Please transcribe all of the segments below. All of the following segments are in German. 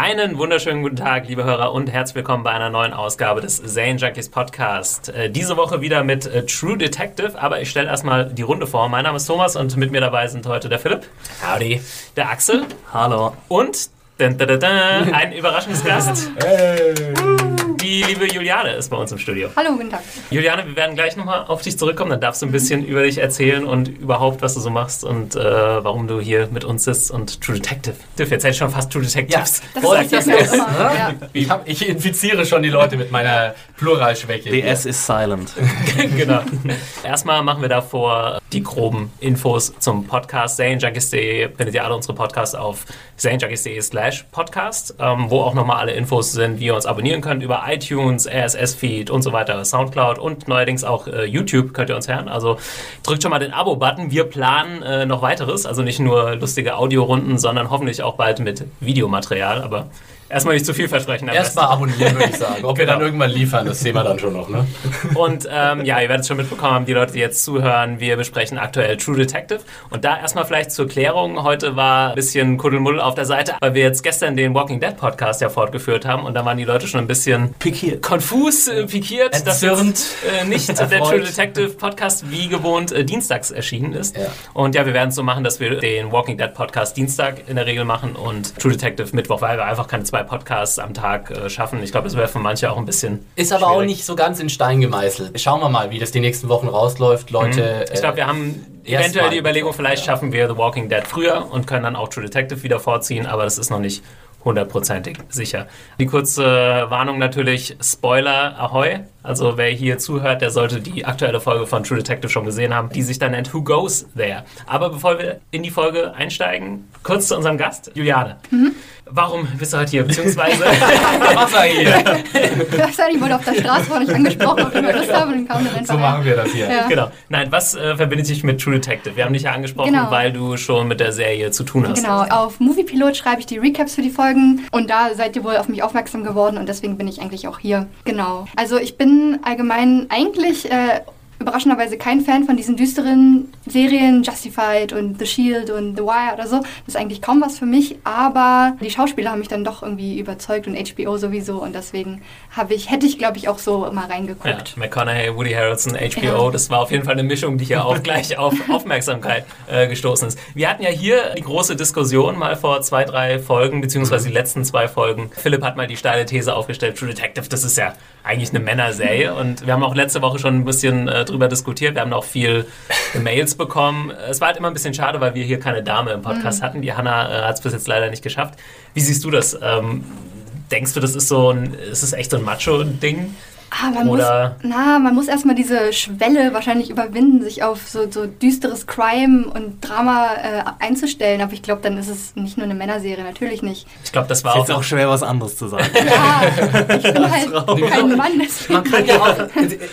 Einen wunderschönen guten Tag, liebe Hörer, und herzlich willkommen bei einer neuen Ausgabe des Zane Junkies Podcast. Äh, diese Woche wieder mit äh, True Detective, aber ich stelle erstmal die Runde vor. Mein Name ist Thomas und mit mir dabei sind heute der Philipp. Howdy. Der Axel. Hallo. Und dun, dun, dun, dun, ein Überraschungsgast. Hey. Die liebe Juliane ist bei uns im Studio. Hallo, guten Tag. Juliane, wir werden gleich nochmal auf dich zurückkommen. Dann darfst du ein bisschen über dich erzählen und überhaupt, was du so machst und äh, warum du hier mit uns sitzt und True Detective. Tiff, jetzt schon fast True Detectives. Das Wollte ist ich das ja ja. Ich, hab, ich infiziere schon die Leute mit meiner Pluralschwäche. The hier. S is silent. genau. Erstmal machen wir davor die groben Infos zum Podcast. ZaneJunkies.de findet ihr alle unsere Podcasts auf zanejunkies.de slash podcast, ähm, wo auch nochmal alle Infos sind, wie ihr uns abonnieren könnt über iTunes, RSS-Feed und so weiter, Soundcloud und neuerdings auch äh, YouTube könnt ihr uns hören. Also drückt schon mal den Abo-Button. Wir planen äh, noch weiteres, also nicht nur lustige Audiorunden, sondern hoffentlich auch bald mit Videomaterial, aber erstmal nicht zu viel versprechen. Erstmal abonnieren, würde ich sagen. Ob wir dann Genau. irgendwann liefern, das sehen wir dann schon noch. Ne? Und ähm, ja, ihr werdet es schon mitbekommen haben, die Leute, die jetzt zuhören, wir besprechen aktuell True Detective. Und da erstmal vielleicht zur Klärung, heute war ein bisschen Kuddelmuddel auf der Seite, weil wir jetzt gestern den Walking Dead Podcast ja fortgeführt haben und da waren die Leute schon ein bisschen Pikiert. konfus, äh, pikiert, dass Entzürnt. jetzt, äh, nicht der. True Detective Podcast wie gewohnt äh, dienstags erschienen ist. Ja. Und ja, wir werden es so machen, dass wir den Walking Dead Podcast Dienstag in der Regel machen und True Detective Mittwoch, weil wir einfach keine zwei Podcasts am Tag äh, schaffen. Ich glaube, das wäre für manche auch ein bisschen Ist aber auch schwierig. nicht so ganz in Stein gemeißelt. Schauen wir mal, wie das die nächsten Wochen rausläuft. Leute, Ich glaube, äh, wir haben erst eventuell mal die Überlegung, vielleicht ja. schaffen wir The Walking Dead früher und können dann auch True Detective wieder vorziehen, aber das ist noch nicht hundertprozentig sicher. Die kurze Warnung natürlich, Spoiler, ahoi. Also wer hier zuhört, der sollte die aktuelle Folge von True Detective schon gesehen haben, die sich dann nennt Who Goes There. Aber bevor wir in die Folge einsteigen, kurz zu unserem Gast, Juliane. Warum bist du heute hier? Beziehungsweise, was er hier? Ich weiß nicht, ich wurde auf der Straße war nicht angesprochen, ob ich mal Lust habe und dann kam dann einfach So machen wir das hier. Ja. genau. Nein, was äh, verbindet dich mit True Detective? Wir haben dich ja angesprochen, Genau. weil du schon mit der Serie zu tun hast. Genau, auf Moviepilot schreibe ich die Recaps für die Folgen und da seid ihr wohl auf mich aufmerksam geworden und deswegen bin ich eigentlich auch hier. Genau. Also ich bin allgemein eigentlich äh, überraschenderweise kein Fan von diesen düsteren Serien, Justified und The Shield und The Wire oder so. Das ist eigentlich kaum was für mich, aber die Schauspieler haben mich dann doch irgendwie überzeugt und HBO sowieso und deswegen habe ich, hätte ich glaube ich auch so mal Ja, reingeguckt. McConaughey, Woody Harrelson, HBO, Ja. das war auf jeden Fall eine Mischung, die hier auch gleich auf Aufmerksamkeit äh, gestoßen ist. Wir hatten ja hier die große Diskussion mal vor zwei, drei Folgen, beziehungsweise die letzten zwei Folgen. Philipp hat mal die steile These aufgestellt, True Detective, das ist ja eigentlich eine Männerserie. Und wir haben auch letzte Woche schon ein bisschen äh, drüber diskutiert. Wir haben auch viel Mails bekommen. Es war halt immer ein bisschen schade, weil wir hier keine Dame im Podcast hatten. Die Hanna äh, hat es bis jetzt leider nicht geschafft. Wie siehst du das? Ähm, denkst du, das ist so ein, ist es echt so ein Macho-Ding? Ah, man Oder- muss, na, man muss erstmal diese Schwelle wahrscheinlich überwinden, sich auf so, so düsteres Crime und Drama äh, einzustellen. Aber ich glaube, dann ist es nicht nur eine Männerserie, natürlich nicht. Ich glaube, das war auch jetzt auch schwer, was anderes zu sagen. Ja, ich bin halt kein Mann, deswegen. Man kann ja auch,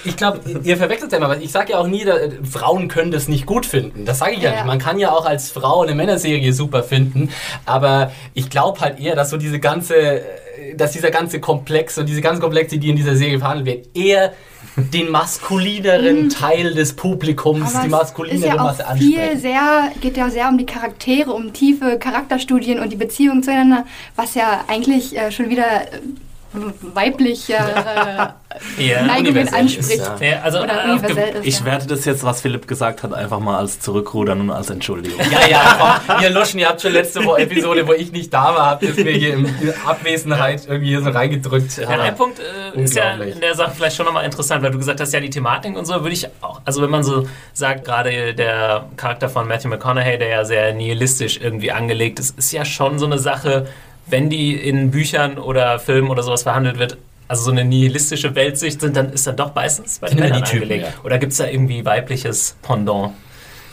ich glaube, ihr verwechselt ja immer, was. ich sage ja auch nie, da, Frauen können das nicht gut finden. Das sage ich ja, Ja. nicht. Man kann ja auch als Frau eine Männerserie super finden, aber ich glaube halt eher, dass so diese ganze, äh, dass dieser ganze Komplex und diese ganze Komplexe, die in dieser Serie verhandelt wird, eher den maskulineren Teil des Publikums, Mhm. Aber die es maskulinere ist ja Masse viel ansprechen. sehr, geht ja sehr um die Charaktere, um tiefe Charakterstudien und die Beziehung zueinander, was ja eigentlich äh, schon wieder äh, weibliche äh, Ja, Neigungen universell ist, anspricht. ja. Ja, also Oder äh, universell ist. Ich ja. werte das jetzt, was Philipp gesagt hat, einfach mal als Zurückrudern und als Entschuldigung. Ja, ja, komm, ihr Luschen, ihr habt schon letzte Wo- Episode, wo ich nicht da war, habt ihr es mir hier in Abwesenheit irgendwie hier so reingedrückt. Ja, ein Punkt äh, ist ja in der Sache vielleicht schon nochmal interessant, weil du gesagt hast, ja, die Thematik und so würde ich auch, also wenn man so sagt, gerade der Charakter von Matthew McConaughey, der ja sehr nihilistisch irgendwie angelegt ist, ist ja schon so eine Sache, wenn die in Büchern oder Filmen oder sowas verhandelt wird, also so eine nihilistische Weltsicht sind, dann ist dann doch meistens bei den Männern angelegt. ja. Oder gibt es da irgendwie weibliches Pendant?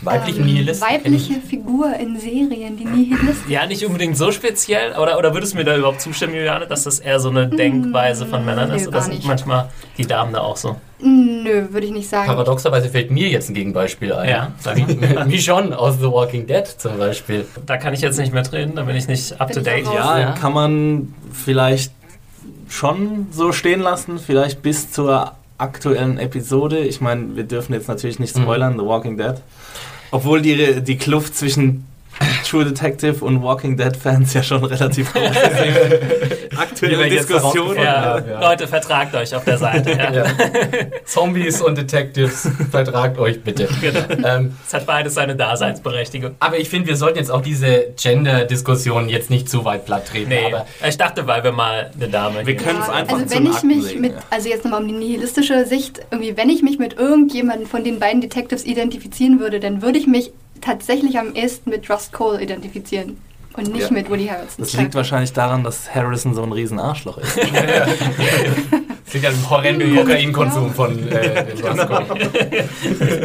Weibliche Ähm, Nihilisten. Weibliche Figur in Serien, die Nihilisten. Ja, nicht unbedingt so speziell, oder, oder würdest du mir da überhaupt zustimmen, Juliane, dass das eher so eine Denkweise von Männern nö, ist? Oder sind manchmal die Damen da auch so? Nö, würde ich nicht sagen. Paradoxerweise fällt mir jetzt ein Gegenbeispiel ein. Ja. Michonne aus The Walking Dead zum Beispiel. Da kann ich jetzt nicht mehr drehen, da bin ich nicht up to date. Ja, Ja. kann man vielleicht schon so stehen lassen, vielleicht bis zur aktuellen Episode. Ich meine, wir dürfen jetzt natürlich nicht Mhm. spoilern, The Walking Dead. Obwohl die, die Kluft zwischen True Detective und Walking Dead Fans ja schon relativ Aktuelle Diskussion. Ja, ja. Leute, vertragt euch auf der Seite. Ja. Ja. Zombies und Detectives, vertragt euch bitte. Genau. Ähm, Es hat beides seine Daseinsberechtigung. aber ich finde, wir sollten jetzt auch diese Gender-Diskussion jetzt nicht zu weit platt treten. Nee, Aber ich dachte, weil wir mal eine Dame Wir können es einfach also wenn ich Akten mich legen, mit, ja. also jetzt nochmal um die nihilistische Sicht, irgendwie, wenn ich mich mit irgendjemandem von den beiden Detectives identifizieren würde, dann würde ich mich tatsächlich am ehesten mit Rust Cole identifizieren und nicht Ja. mit Woody Harrelson. Das liegt wahrscheinlich daran, dass Harrison so ein riesen Arschloch ist. es liegt ja im horrenden Kokainkonsum von äh, den Roscoe.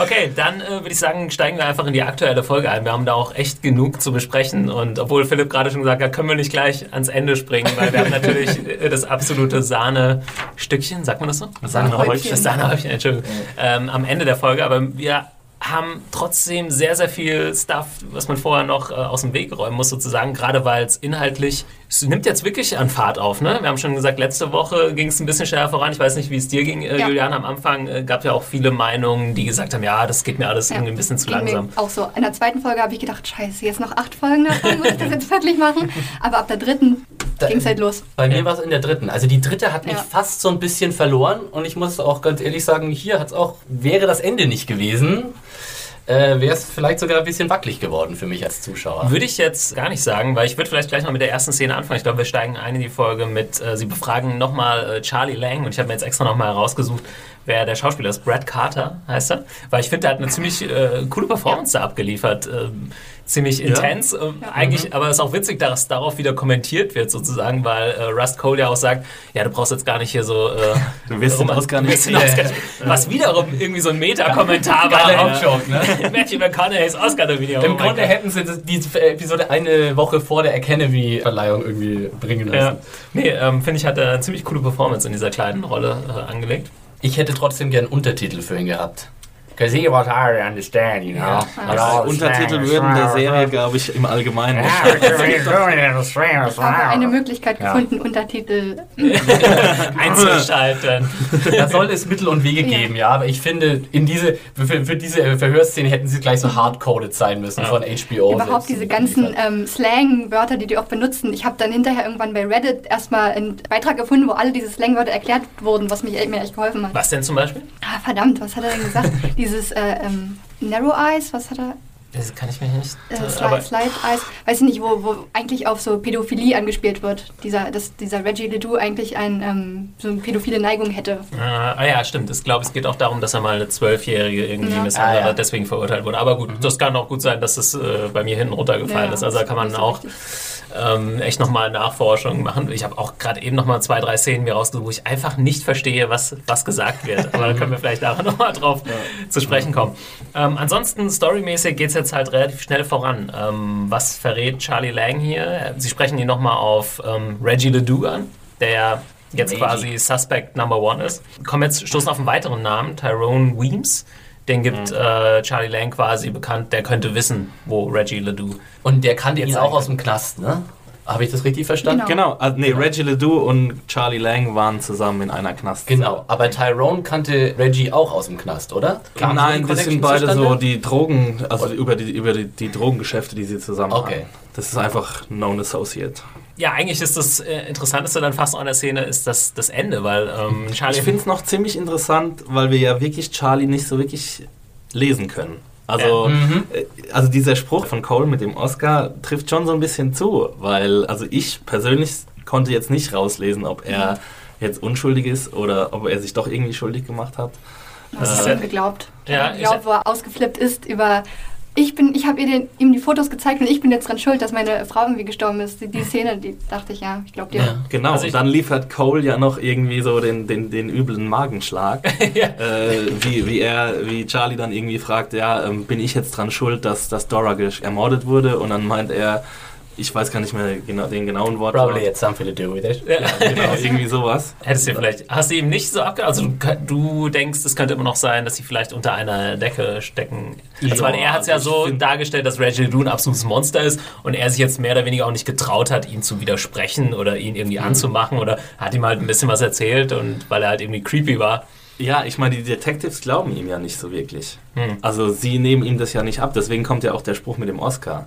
Okay, dann äh, würde ich sagen, steigen wir einfach in die aktuelle Folge ein. Wir haben da auch echt genug zu besprechen. Und obwohl Philipp gerade schon gesagt hat, können wir nicht gleich ans Ende springen, weil wir haben natürlich äh, das absolute Sahne-Stückchen, sagt man das so? Sahnehäubchen. Das Sahnehäubchen, Entschuldigung. Ähm, am Ende der Folge. Aber wir haben trotzdem sehr, sehr viel Stuff, was man vorher noch äh, aus dem Weg räumen muss, sozusagen, gerade weil es inhaltlich, es nimmt jetzt wirklich an Fahrt auf, ne? Wir haben schon gesagt, letzte Woche ging es ein bisschen schneller voran. Ich weiß nicht, wie es dir ging, äh, Ja. Julian. Am Anfang äh, gab ja auch viele Meinungen, die gesagt haben, ja, das geht mir alles Ja, irgendwie ein bisschen zu langsam. Auch so. In der zweiten Folge habe ich gedacht, scheiße, jetzt noch acht Folgen davon, muss ich das jetzt wirklich machen? Aber ab der dritten ging es halt los. Bei mir war es in der dritten. Also die dritte hat mich Ja. fast so ein bisschen verloren und ich muss auch ganz ehrlich sagen, hier hat's auch, wäre das Ende nicht gewesen, äh, wäre es vielleicht sogar ein bisschen wackelig geworden für mich als Zuschauer. Würde ich jetzt gar nicht sagen, weil ich würde vielleicht gleich mal mit der ersten Szene anfangen. Ich glaube, wir steigen ein in die Folge mit, äh, sie befragen nochmal äh, Charlie Lang und ich habe mir jetzt extra nochmal herausgesucht, wer der Schauspieler ist. Brad Carter heißt er. Weil ich finde, der hat eine ziemlich äh, coole Performance da abgeliefert. Ähm, ziemlich intens. äh, Eigentlich, aber es ist auch witzig, dass darauf wieder kommentiert wird sozusagen, weil äh, Rust Cole ja auch sagt, ja, du brauchst jetzt gar nicht hier so... Äh, Du wirst den Oscar nicht den. Oscar- Was wiederum irgendwie so ein Meta-Kommentar war. Geiler auf Joke, ne? Matthew McConaughey's Oscar-Nominierung. Im Oh Grunde Gott. hätten sie das- diese Episode eine Woche vor der Academy-Verleihung irgendwie bringen Ja. lassen. Nee, ähm, finde ich, hat er eine ziemlich coole Performance in dieser kleinen Rolle äh, angelegt. Ich hätte trotzdem gern Untertitel für ihn gehabt. Because he was hard to understand, you know. Ja. Untertitel würden der Serie, glaube ich, im Allgemeinen. Ja, habe eine. Möglichkeit Ja. gefunden, Untertitel. Einzuschalten. Da soll es Mittel und Wege Ja. geben, ja. Aber ich finde, in diese, für, für diese Verhörszene hätten sie gleich so hardcoded sein müssen von HBO. Überhaupt diese ganzen ähm, Slang-Wörter, die die auch benutzen. Ich habe dann hinterher irgendwann bei Reddit erstmal einen Beitrag gefunden, wo alle diese Slang-Wörter erklärt wurden, was mich, mir echt geholfen hat. Was denn zum Beispiel? Ah, verdammt, was hat er denn gesagt? Dieses äh, ähm, Narrow Eyes, was hat er? Das kann ich mir nicht. Äh, äh, Slide, aber, Slide Eyes, weiß ich nicht, wo, wo eigentlich auf so Pädophilie angespielt wird. Dieser, dass dieser Reggie Ledoux eigentlich ein, ähm, so eine pädophile Neigung hätte. äh, ah ja, stimmt. Ich glaube, es geht auch darum, dass er mal eine Zwölfjährige irgendwie Ja. misshandelt Ah, ja. hat, deswegen verurteilt wurde. Aber gut, das kann auch gut sein, dass es äh, bei mir hinten runtergefallen Ja, ist. Also da kann man so auch richtig. Ähm, echt nochmal Nachforschungen machen. Ich habe auch gerade eben nochmal zwei, drei Szenen mir rausgesucht, wo ich einfach nicht verstehe, was, was gesagt wird. Aber da können wir vielleicht nachher nochmal drauf zu sprechen kommen. Ähm, ansonsten, storymäßig geht es jetzt halt relativ schnell voran. Ähm, was verrät Charlie Lang hier? Sie sprechen ihn nochmal auf ähm, Reggie Ledoux an, der ja jetzt Reggie. quasi Suspect Number One ist. Kommen jetzt, stoßen auf einen weiteren Namen, Tyrone Weems. Den gibt äh, Charlie Lang quasi bekannt, der könnte wissen, wo Reggie Ledoux Und der kannte ihn Jetzt auch aus dem Knast, ne? Habe ich das richtig verstanden? Genau. Genau, also, nee, Reggie Ledoux und Charlie Lang waren zusammen in einer Knast. Genau, aber Tyrone kannte Reggie auch aus dem Knast, oder? Kam Nein, die das sind beide zustande? so die Drogen, also über die, über die, die Drogengeschäfte, die sie zusammen Okay. haben. Das ist einfach known associate. Ja, eigentlich ist das äh, Interessanteste dann fast an der Szene ist das, das Ende, weil ähm, Charlie Ich finde es noch ziemlich interessant, weil wir ja wirklich Charlie nicht so wirklich lesen können. Also, Mhm. äh, also dieser Spruch von Cole mit dem Oscar trifft schon so ein bisschen zu, weil also ich persönlich konnte jetzt nicht rauslesen, ob er jetzt unschuldig ist oder ob er sich doch irgendwie schuldig gemacht hat. Was Äh, hast du ihm geglaubt? ja, ich glaube, wo er ausgeflippt ist über ich bin, ich habe ihr den, ihm die Fotos gezeigt und ich bin jetzt dran schuld, dass meine Frau irgendwie gestorben ist. Die, die Szene, die dachte ich, ja, ich glaube dir. Ja. Genau, Also und dann liefert Cole ja noch irgendwie so den, den, den üblen Magenschlag. Ja. äh, wie, wie er, wie Charlie dann irgendwie fragt, ja, ähm, bin ich jetzt dran schuld, dass, dass Dora ermordet wurde? Und dann meint er, ich weiß gar nicht mehr genau, den genauen Wort. Probably had something to do with it. Ja. Genau, irgendwie sowas. Hättest du vielleicht, hast du ihm nicht so abge... Also du, du denkst, es könnte immer noch sein, dass sie vielleicht unter einer Decke stecken. Also, weil er hat es ja also ich so dargestellt, dass Reginald Dune ein absolutes Monster ist und er sich jetzt mehr oder weniger auch nicht getraut hat, ihm zu widersprechen oder ihn irgendwie anzumachen oder hat ihm halt ein bisschen was erzählt und weil er halt irgendwie creepy war. Ja, ich meine, die Detectives glauben ihm ja nicht so wirklich. Hm. Also sie nehmen ihm das ja nicht ab, deswegen kommt ja auch der Spruch mit dem Oscar.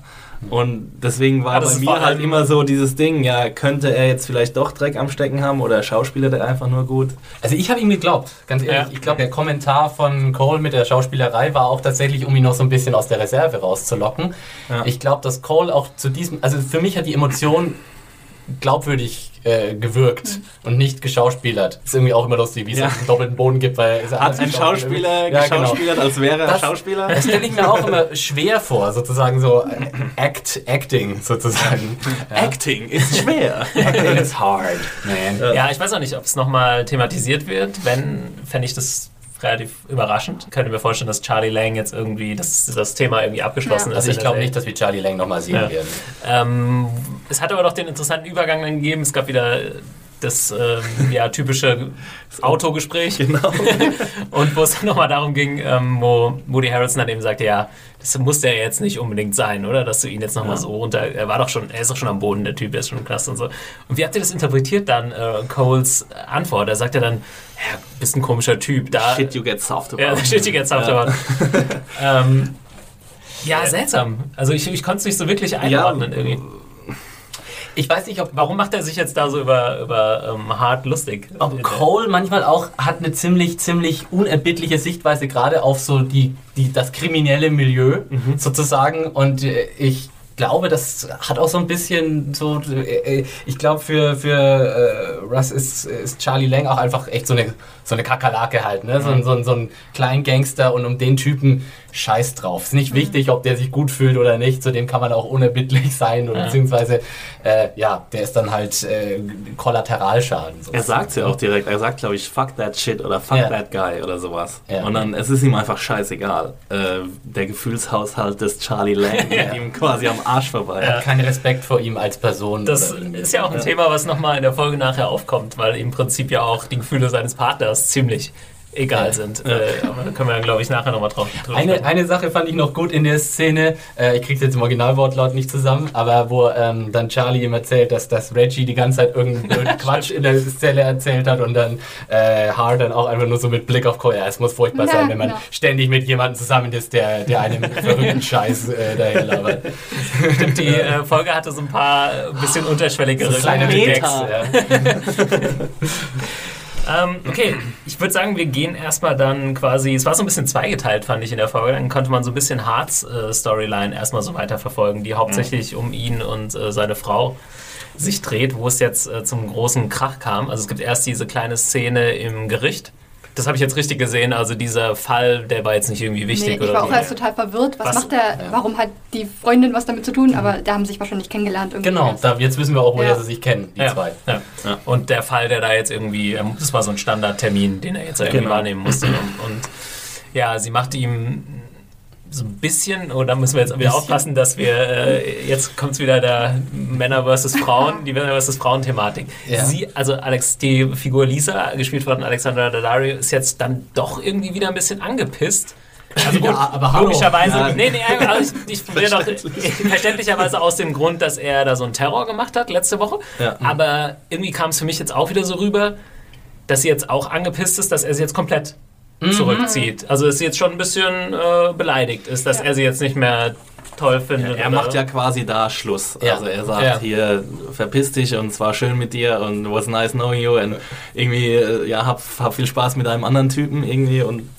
Und deswegen war Ja, bei mir halt immer so dieses Ding, ja, könnte er jetzt vielleicht doch Dreck am Stecken haben oder schauspieler der einfach nur gut? Also ich habe ihm geglaubt, ganz ehrlich. Ja. Ich glaube, der Kommentar von Cole mit der Schauspielerei war auch tatsächlich, um ihn noch so ein bisschen aus der Reserve rauszulocken. Ja. Ich glaube, dass Cole auch zu diesem, also für mich hat die Emotion glaubwürdig äh, gewirkt und nicht geschauspielert. Ist irgendwie auch immer lustig, wie es Ja. einen doppelten Boden gibt. Weil es Hat ein. Schauspieler Ja, genau. geschauspielert, als wäre er Schauspieler? Das stelle ich mir auch immer schwer vor, sozusagen so äh, Act, Acting sozusagen. Acting ist schwer. Acting is hard, man. Ja, ich weiß auch nicht, ob es nochmal thematisiert wird. Wenn, fände ich das relativ überraschend. Ich könnte mir vorstellen, dass Charlie Lang jetzt irgendwie, dass das Thema irgendwie abgeschlossen Ja. ist. Also ich glaube nicht, dass wir Charlie Lang nochmal sehen Ja. werden. Ähm, es hat aber doch den interessanten Übergang dann gegeben. Es gab wieder das ähm, ja, typische Autogespräch. genau. Und wo es dann nochmal darum ging, ähm, wo Woody Harrelson dann eben sagte, ja, das muss der jetzt nicht unbedingt sein, oder? Dass du ihn jetzt nochmal Ja. so runter. Er war doch schon, er ist doch schon am Boden, der Typ, er ist schon Knast und so. Und wie habt ihr das interpretiert dann, äh, Coles Antwort? Er sagt ja dann, ja, bist ein komischer Typ. Da, Shit you get soft about. ja, shit, you get soft Ja. about. ähm, ja, seltsam. Also ich, ich konnte es nicht so wirklich einordnen irgendwie. Ich weiß nicht, ob Warum macht er sich jetzt da so über, über ähm, hart lustig? Ob Cole manchmal auch hat eine ziemlich, ziemlich unerbittliche Sichtweise gerade auf so die, die, das kriminelle Milieu sozusagen. Und äh, ich glaube, das hat auch so ein bisschen so, äh, äh, ich glaube für, für äh, Russ ist, ist Charlie Lang auch einfach echt so eine, so eine Kakerlake halt, ne? so, ein- so, ein- so ein Kleingangster und um den Typen scheiß drauf. Ist nicht wichtig, ob der sich gut fühlt oder nicht, zu dem kann man auch unerbittlich sein oder Ja. beziehungsweise, äh, ja, der ist dann halt äh, Kollateralschaden. Er sozusagen. sagt ja auch direkt, er sagt glaube ich, fuck that shit oder fuck Ja. that guy oder sowas. Ja. Und dann, es ist ihm einfach scheißegal. Äh, der Gefühlshaushalt des Charlie Lang geht ihm quasi am Arsch vorbei. Er hat keinen Respekt vor ihm als Person. Das ist ja auch ein Thema, was nochmal in der Folge nachher aufkommt, weil im Prinzip ja auch die Gefühle seines Partners ziemlich egal Ja. sind. Äh, aber da können wir, glaube ich, nachher nochmal drauf drüber Eine, sprechen. eine Sache fand ich noch gut in der Szene, äh, ich krieg's jetzt im Originalwortlaut nicht zusammen, aber wo ähm, dann Charlie ihm erzählt, dass, dass Reggie die ganze Zeit irgendeinen Quatsch in der Zelle erzählt hat und dann äh, Hart dann auch einfach nur so mit Blick auf Cole, ja, es muss furchtbar Ja, sein, wenn man genau. ständig mit jemandem zusammen ist, der, der einem verrückten Scheiß äh, daher labert. Stimmt, die äh, Folge hatte so ein paar äh, bisschen unterschwelligere So kleine Gags. Ähm, okay, ich würde sagen, wir gehen erstmal dann quasi, es war so ein bisschen zweigeteilt, fand ich in der Folge, dann konnte man so ein bisschen Harts äh, Storyline erstmal so weiterverfolgen, die hauptsächlich um ihn und äh, seine Frau sich dreht, wo es jetzt äh, zum großen Krach kam. Also es gibt erst diese kleine Szene im Gericht. Das habe ich jetzt richtig gesehen, also dieser Fall, der war jetzt nicht irgendwie wichtig Nee, ich oder war auch erst total verwirrt. Was, Was- macht der? Warum hat die Freundin was damit zu tun? Aber da haben sie sich wahrscheinlich kennengelernt. Irgendwie Genau, da, jetzt wissen wir auch, woher Ja. sie sich kennen, die ja, zwei. Ja. Ja. Und der Fall, der da jetzt irgendwie, ähm, das war so ein Standardtermin, den er jetzt irgendwie Genau. wahrnehmen musste. Und, und ja, sie macht ihm so ein bisschen, und da müssen wir jetzt wieder aufpassen, dass wir, äh, jetzt kommt wieder der Männer versus Frauen, die Männer versus Frauen-Thematik. Ja. Sie, also Alex, die Figur Lisa, gespielt von Alexandra Daddario, ist jetzt dann doch irgendwie wieder ein bisschen angepisst. Also gut, Ja, aber logischerweise, Ja. nee, nee, also ich, ich will doch verständlicherweise aus dem Grund, dass er da so einen Terror gemacht hat letzte Woche. Ja. Aber irgendwie kam es für mich jetzt auch wieder so rüber, dass sie jetzt auch angepisst ist, dass er sie jetzt komplett Mhm. zurückzieht. Also dass sie jetzt schon ein bisschen äh, beleidigt ist, dass Ja. er sie jetzt nicht mehr toll findet. Er oder- macht ja quasi da Schluss. Ja. Also er sagt Ja. hier, verpiss dich und es war schön mit dir und was nice knowing you und irgendwie, äh, ja, hab, hab viel Spaß mit einem anderen Typen irgendwie und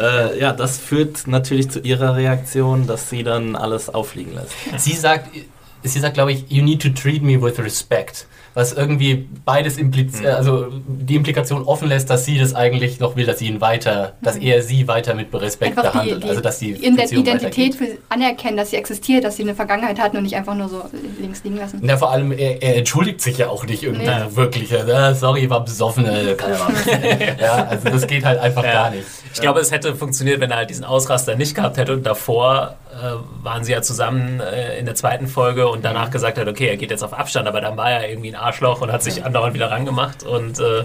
äh, ja, das führt natürlich zu ihrer Reaktion, dass sie dann alles auffliegen lässt. Sie sagt, sie sagt, glaube ich, you need to treat me with respect. Was irgendwie beides impliziert, also die die Implikation offen lässt, dass sie das eigentlich noch will, dass sie ihn weiter, dass er sie weiter mit Respekt Einfach die, behandelt. die, also dass die in der Identität für anerkennen, dass sie existiert, dass sie eine Vergangenheit hatten und nicht einfach nur so links liegen lassen. Na, vor allem, er, er entschuldigt sich ja auch nicht irgendwie Nee. wirklich. Ja, sorry, war besoffen. äh, ja, ja, also das geht halt einfach Ja. gar nicht. Ich glaube, es hätte funktioniert, wenn er halt diesen Ausraster nicht gehabt hätte und davor äh, waren sie ja zusammen äh, in der zweiten Folge und danach gesagt hat, okay, er geht jetzt auf Abstand, aber dann war er irgendwie ein Arschloch und hat sich andauernd wieder rangemacht und äh,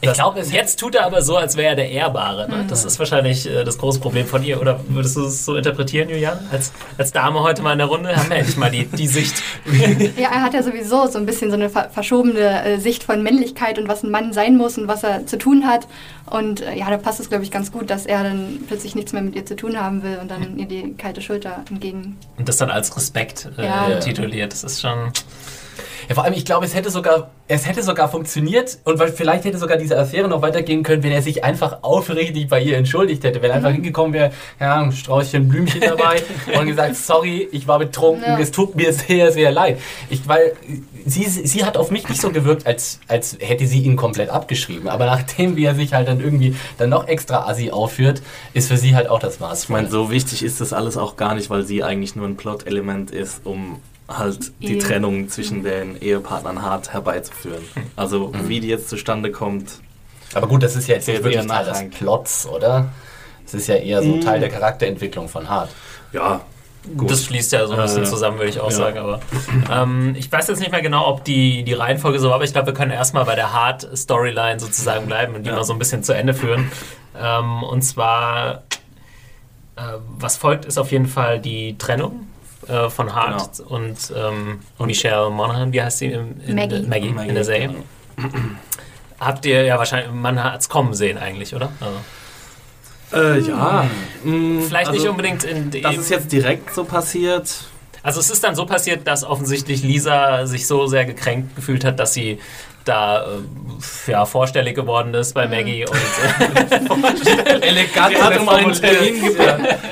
Ich glaube, jetzt tut er aber so, als wäre er der Ehrbare. Ne? Das ist wahrscheinlich äh, das große Problem von ihr. Oder würdest du es so interpretieren, Julian? Als, als Dame heute mal in der Runde haben wir endlich mal die, die Sicht. Ja, er hat ja sowieso so ein bisschen so eine ver verschobene äh, Sicht von Männlichkeit und was ein Mann sein muss und was er zu tun hat. Und äh, ja, da passt es, glaube ich, ganz gut, dass er dann plötzlich nichts mehr mit ihr zu tun haben will und dann ihr die kalte Schulter entgegen. Und das dann als Respekt äh, Ja. tituliert. Das ist schon. Ja, vor allem, ich glaube, es hätte sogar, es hätte sogar funktioniert und weil vielleicht hätte sogar diese Affäre noch weitergehen können, wenn er sich einfach aufrichtig bei ihr entschuldigt hätte. Wenn er einfach hingekommen wäre, ja, ein Straußchen Blümchen dabei und gesagt, sorry, ich war betrunken, Ja. es tut mir sehr, sehr leid. Ich, weil sie, sie hat auf mich nicht so gewirkt, als, als hätte sie ihn komplett abgeschrieben. Aber nachdem, wie er sich halt dann irgendwie dann noch extra assi aufführt, ist für sie halt auch das Maß. Ich meine, so wichtig ist das alles auch gar nicht, weil sie eigentlich nur ein Plot-Element ist, um halt die Ehe. Trennung zwischen den Ehepartnern hart herbeizuführen. Also wie die jetzt zustande kommt, Aber gut, das ist ja jetzt nicht wirklich Teil des. Plots, oder? Es ist ja eher so Teil der Charakterentwicklung von Hart. ja, gut. Das schließt ja so ein bisschen Äh, zusammen, würde ich auch ja. sagen. Aber ähm, ich weiß jetzt nicht mehr genau, ob die, die Reihenfolge so war, aber ich glaube, wir können erstmal bei der Hard-Storyline sozusagen bleiben und die Ja. mal so ein bisschen zu Ende führen. Ähm, und zwar, äh, was folgt, ist auf jeden Fall die Trennung äh, von Hart Genau. und, ähm, Michelle Monaghan, wie heißt sie? Im, in, Maggie. Maggie, in der Serie. Habt ihr ja wahrscheinlich, man hat es kommen sehen eigentlich, oder? Also, Äh, ja. mm, vielleicht nicht also, unbedingt in dem... Das ist jetzt direkt so passiert. Also es ist dann so passiert, dass offensichtlich Lisa sich so sehr gekränkt gefühlt hat, dass sie da äh, ja, vorstellig geworden ist bei Maggie und äh, Elegant hat um einen Termin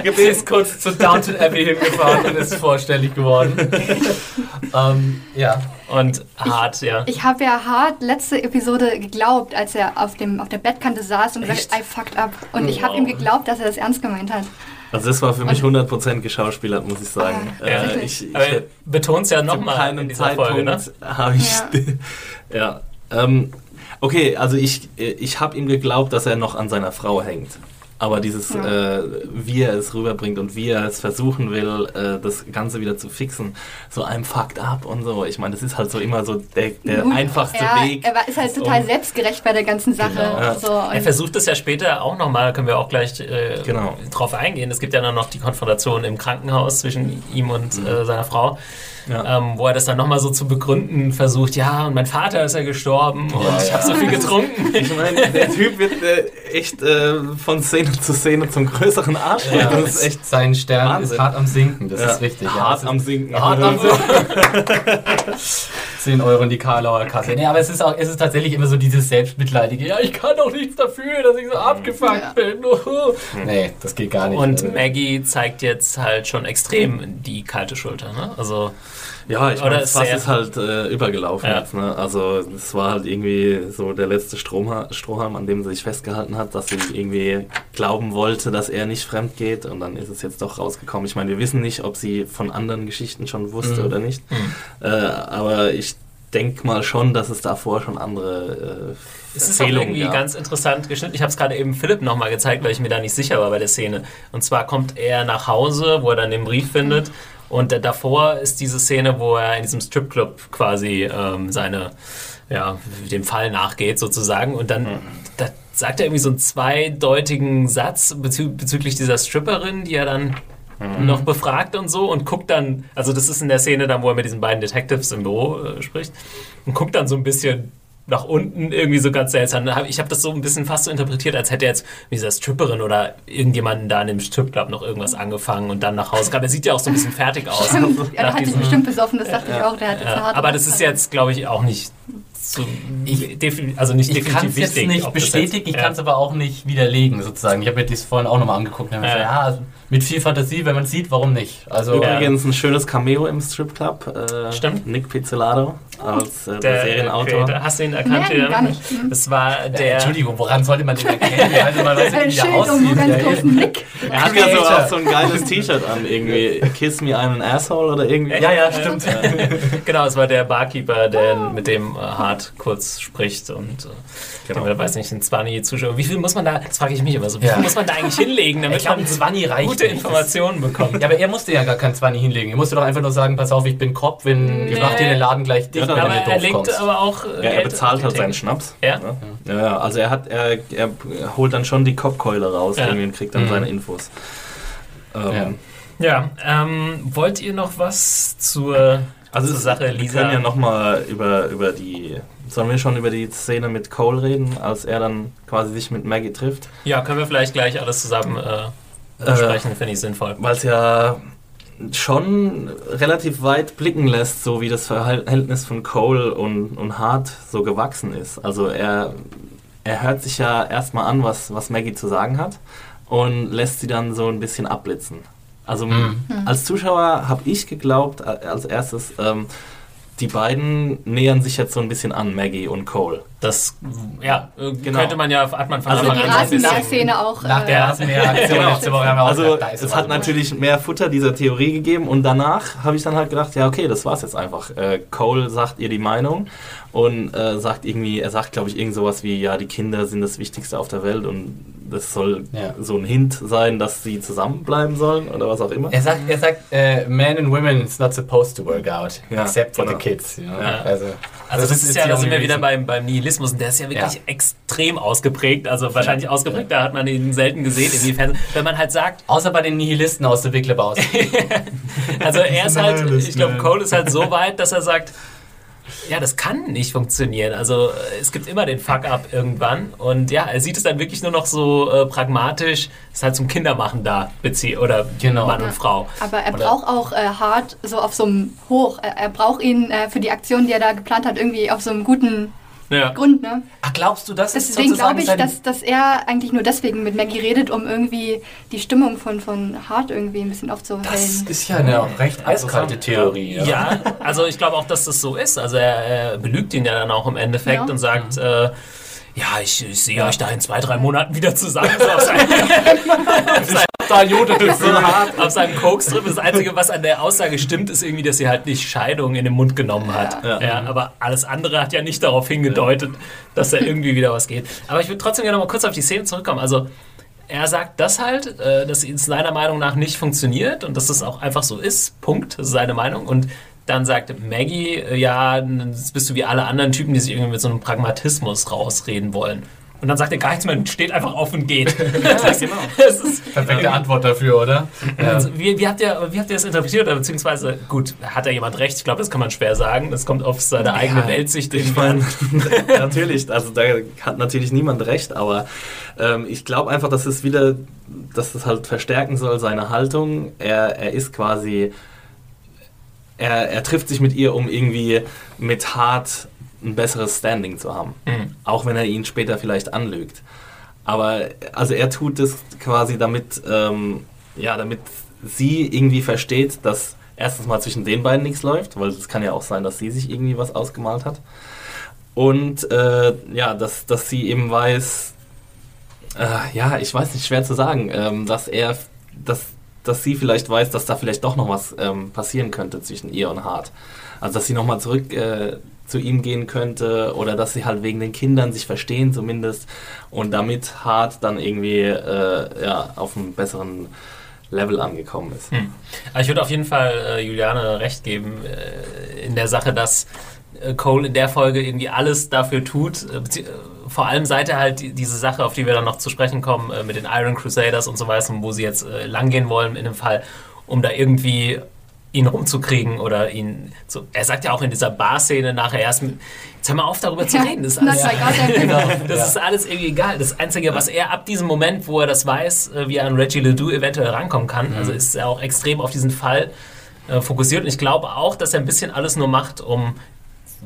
gebeten. ist kurz zu Downton Abbey hingefahren und ist vorstellig geworden. ähm, ja. und hart, ja. Ich habe ja hart letzte Episode geglaubt, als er auf, dem, auf der Bettkante saß und gesagt, I fucked up. Und ich habe Wow. ihm geglaubt, dass er das ernst gemeint hat. Also das war für mich 100% geschauspielert, muss ich sagen. Ah, Ja, äh, ich, ich, Aber betont ja nochmal in dieser Folge, ne? Zeitpunkt habe ich. Ja. Ähm, okay, also ich, ich habe ihm geglaubt, dass er noch an seiner Frau hängt. Aber dieses, Ja. äh, wie er es rüberbringt und wie er es versuchen will, äh, das Ganze wieder zu fixen, so einem fucked up und so. Ich meine, das ist halt so immer so der, der Gut, einfachste ja, Weg. Er war, ist halt total um- selbstgerecht bei der ganzen Sache. Genau, ja. so, und Er versucht es ja später auch nochmal, können wir auch gleich äh, Genau. drauf eingehen. Es gibt ja dann noch die Konfrontation im Krankenhaus zwischen ihm und Mhm. äh, seiner Frau, Ja. ähm, wo er das dann nochmal so zu begründen versucht. Ja, und mein Vater ist ja gestorben und Ja, ich habe ja. so viel getrunken. Ich meine, der Typ wird äh, echt äh, von Szene zu Szene zum größeren Arsch. Ja, das ist echt sein Stern Wahnsinn. ist hart am Sinken, das ja, ist richtig. ja. hart am Sinken. Hart am Sinken. 10 Euro in die Karlauer Kasse. Nee, aber es ist, auch, es ist tatsächlich immer so dieses Selbstmitleidige. Ja, ich kann doch nichts dafür, dass ich so abgefuckt Ja. bin. nee, das geht gar nicht. Und Also, Maggie zeigt jetzt halt schon extrem die kalte Schulter. Ne? Also Ja, ich meine, das Fass ist halt äh, übergelaufen Ja. jetzt. Ne? Also es war halt irgendwie so der letzte Stromha Strohhalm, an dem sie sich festgehalten hat, dass sie irgendwie glauben wollte, dass er nicht fremd geht und dann ist es jetzt doch rausgekommen. Ich meine, wir wissen nicht, ob sie von anderen Geschichten schon wusste Mhm. oder nicht, äh, aber ich denke mal schon, dass es davor schon andere äh, Es ist auch irgendwie gab. ganz interessant geschnitten. Ich habe es gerade eben Philipp nochmal gezeigt, weil ich mir da nicht sicher war bei der Szene. Und zwar kommt er nach Hause, wo er dann den Brief findet. Und davor ist diese Szene, wo er in diesem Stripclub quasi ähm, seine, ja, dem Fall nachgeht sozusagen. Und dann da sagt er irgendwie so einen zweideutigen Satz bezü bezüglich dieser Stripperin, die er dann noch befragt und so und guckt dann, also das ist in der Szene dann, wo er mit diesen beiden Detectives im Büro äh, spricht und guckt dann so ein bisschen nach unten irgendwie so ganz seltsam. Ich habe das so ein bisschen fast so interpretiert, als hätte er jetzt mit dieser Stripperin oder irgendjemanden da in dem Stripclub noch irgendwas angefangen und dann nach Hause kam. Er sieht ja auch so ein bisschen fertig aus. Stimmt, ja, der hat sich diesem- bestimmt besoffen, das dachte ich auch. Der hat jetzt eine ja, harte aber das ist jetzt, glaube ich, auch nicht zu, defin- also nicht Ich kann definitiv es jetzt wichtig. nicht ob das bestätigen, jetzt- ich ja. kann es aber auch nicht widerlegen, sozusagen. Ich habe mir das vorhin auch nochmal angeguckt und hab mir Ja. gesagt, ja, also mit viel Fantasie, wenn man es sieht, warum nicht? Also, Übrigens ein schönes Cameo im Stripclub. Äh, Stimmt. Nick Pizzolatto als äh, der, Der Serienautor. Creator. Hast du ihn erkannt? Nee, Julian? gar nicht. Das war äh, der. Entschuldigung, woran sollte man den erkennen? Also man weiß nicht, wie der aussieht. ganz Ja, großen Nick. Er hat ja so auch so ein geiles T-Shirt an, irgendwie Kiss me I'm an asshole oder irgendwie. ja, ja, stimmt. Genau, es war der Barkeeper, der mit dem äh, Hart kurz spricht und äh, Genau. dem, weiß nicht, ein 20 Zuschauer. Wie viel muss man da, das frage ich mich immer so, wie Ja. viel muss man da eigentlich hinlegen, damit Ich glaube, man ein 20 reicht gute. Informationen bekommt? Ja, aber er musste ja gar kein 20 hinlegen. Er musste doch einfach nur sagen, pass auf, ich bin Cop, wenn ich mach dir den Laden gleich dicht, Ja, wenn aber du er legt kommst. aber auch äh, Ja, er bezahlt halt seinen. Schnaps. Ja. Ne? Ja, ja, also er hat, er, er holt dann schon die Kopfkeule raus Ja. und kriegt dann Mhm. seine Infos. Ähm, Ja. Ja, ähm, wollt ihr noch was zur, Also zur Sache, wir Lisa? können ja nochmal über, über die. Sollen wir schon über die Szene mit Cole reden, als er dann quasi sich mit Maggie trifft? ja, können wir vielleicht gleich alles zusammen äh, besprechen, finde ich sinnvoll. Weil es ja schon relativ weit blicken lässt, so wie das Verhältnis von Cole und, und Hart so gewachsen ist. Also er, er hört sich ja erstmal an, was, was Maggie zu sagen hat und lässt sie dann so ein bisschen abblitzen. Also Mhm. als Zuschauer habe ich geglaubt, äh, als erstes, ähm, die beiden nähern sich jetzt so ein bisschen an, Maggie und Cole. Das, ja, äh, Genau. könnte man ja, hat man von Also Anfang die an Rasenmäher-Szene auch. Nach äh, der Rasenmäher-Aktion Genau. letzte Woche haben wir auch Also ist es was. hat natürlich mehr Futter dieser Theorie gegeben und danach habe ich dann halt gedacht, ja okay, das war's jetzt einfach. Äh, Cole sagt ihr die Meinung und äh, sagt irgendwie, er sagt glaube ich irgend sowas wie, ja die Kinder sind das Wichtigste auf der Welt und das soll Ja. so ein Hint sein, dass sie zusammenbleiben sollen oder was auch immer. Er sagt, er sagt äh, Men and Women is not supposed to work out, Ja, except for genau. the kids. You know? Ja. Also, Also das, ist ja, da sind wir wieder beim, beim Nihilismus und der ist ja wirklich Ja. extrem ausgeprägt. Also wahrscheinlich ausgeprägter hat man ihn selten gesehen. Inwiefern, wenn man halt sagt, Außer bei den Nihilisten aus der Big Lebowski. also er ist halt, ich glaube. Cole ist halt so weit, dass er sagt, ja, das kann nicht funktionieren. Also äh, es gibt immer den Fuck-up irgendwann. Und ja, er sieht es dann wirklich nur noch so äh, pragmatisch, ist halt zum Kindermachen da, Bezie oder Genau. Mann und Frau. Aber er Oder- braucht auch äh, Hart so auf so einem Hoch. Er, er braucht ihn äh, für die Aktion, die er da geplant hat, irgendwie auf so einem guten Ja. Grund. Ne? Ach, glaubst du, das ist Deswegen glaube ich, dass, dass er eigentlich nur deswegen mit Maggie redet, um irgendwie die Stimmung von, von Hart irgendwie ein bisschen Das aufzuhellen. ist ja eine recht eiskalte Theorie. Ja, also ich glaube auch, dass das so ist. Also er, er belügt ihn ja dann auch im Endeffekt Ja. und sagt, äh, ja, ich, ich sehe euch da in zwei, drei Monaten wieder zusammen. So auf, seinem, auf, seinem, Koks-Trip. Das Einzige, was an der Aussage stimmt, ist irgendwie, dass sie halt nicht Scheidung in den Mund genommen hat. Ja. Ja. aber alles andere hat ja nicht darauf hingedeutet, dass da irgendwie wieder was geht. Aber ich würde trotzdem gerne noch mal kurz auf die Szene zurückkommen. Also er sagt das halt, äh, dass es seiner Meinung nach nicht funktioniert und dass es auch einfach so ist. Punkt. Das ist seine Meinung. Und dann sagt Maggie, äh, ja, das bist du wie alle anderen Typen, die sich irgendwie mit so einem Pragmatismus rausreden wollen. Und dann sagt er gar nichts mehr steht einfach auf und geht. das, genau. das ist, Perfekte Antwort dafür, oder? Ja. also, wie, wie, habt ihr, wie habt ihr das interpretiert? Oder beziehungsweise, gut, hat da jemand recht? Ich glaube, das kann man schwer sagen. Das kommt auf seine eigene Weltsicht. Ich irgendwie an. meine, natürlich, also da hat natürlich niemand recht, aber ähm, ich glaube einfach, dass es wieder, dass es halt verstärken soll, seine Haltung. Er, er ist quasi, er, er trifft sich mit ihr, um irgendwie mit Hart ein besseres Standing zu haben. Mhm. Auch wenn er ihn später vielleicht anlügt. Aber also er tut es quasi damit, ähm, ja, damit sie irgendwie versteht, dass erstens mal zwischen den beiden nichts läuft, weil es kann ja auch sein, dass sie sich irgendwie was ausgemalt hat. Und äh, ja, dass, dass sie eben weiß, äh, ja, ich weiß nicht, schwer zu sagen, ähm, dass er, dass, dass sie vielleicht weiß, dass da vielleicht doch noch was ähm, passieren könnte zwischen ihr und Hart. Also dass sie nochmal zurück äh, zu ihm gehen könnte oder dass sie halt wegen den Kindern sich verstehen zumindest und damit Hart dann irgendwie äh, ja, auf einem besseren Level angekommen ist. Hm. Aber ich würde auf jeden Fall äh, Juliane recht geben äh, in der Sache, dass äh, Cole in der Folge irgendwie alles dafür tut, äh, vor allem seit er halt die, diese Sache, auf die wir dann noch zu sprechen kommen, äh, mit den Iron Crusaders und so weiter, wo sie jetzt äh, langgehen wollen in dem Fall, um da irgendwie ihn rumzukriegen oder ihn zu. Er sagt ja auch in dieser Bar-Szene nachher erst, jetzt hör mal auf darüber zu reden. Das ist alles, Genau. das Ja. ist alles irgendwie egal. Das Einzige, was er ab diesem Moment, wo er das weiß, äh, wie er an Reggie Ledoux eventuell rankommen kann, also ist er auch extrem auf diesen Fall äh, fokussiert. Und ich glaube auch, dass er ein bisschen alles nur macht, um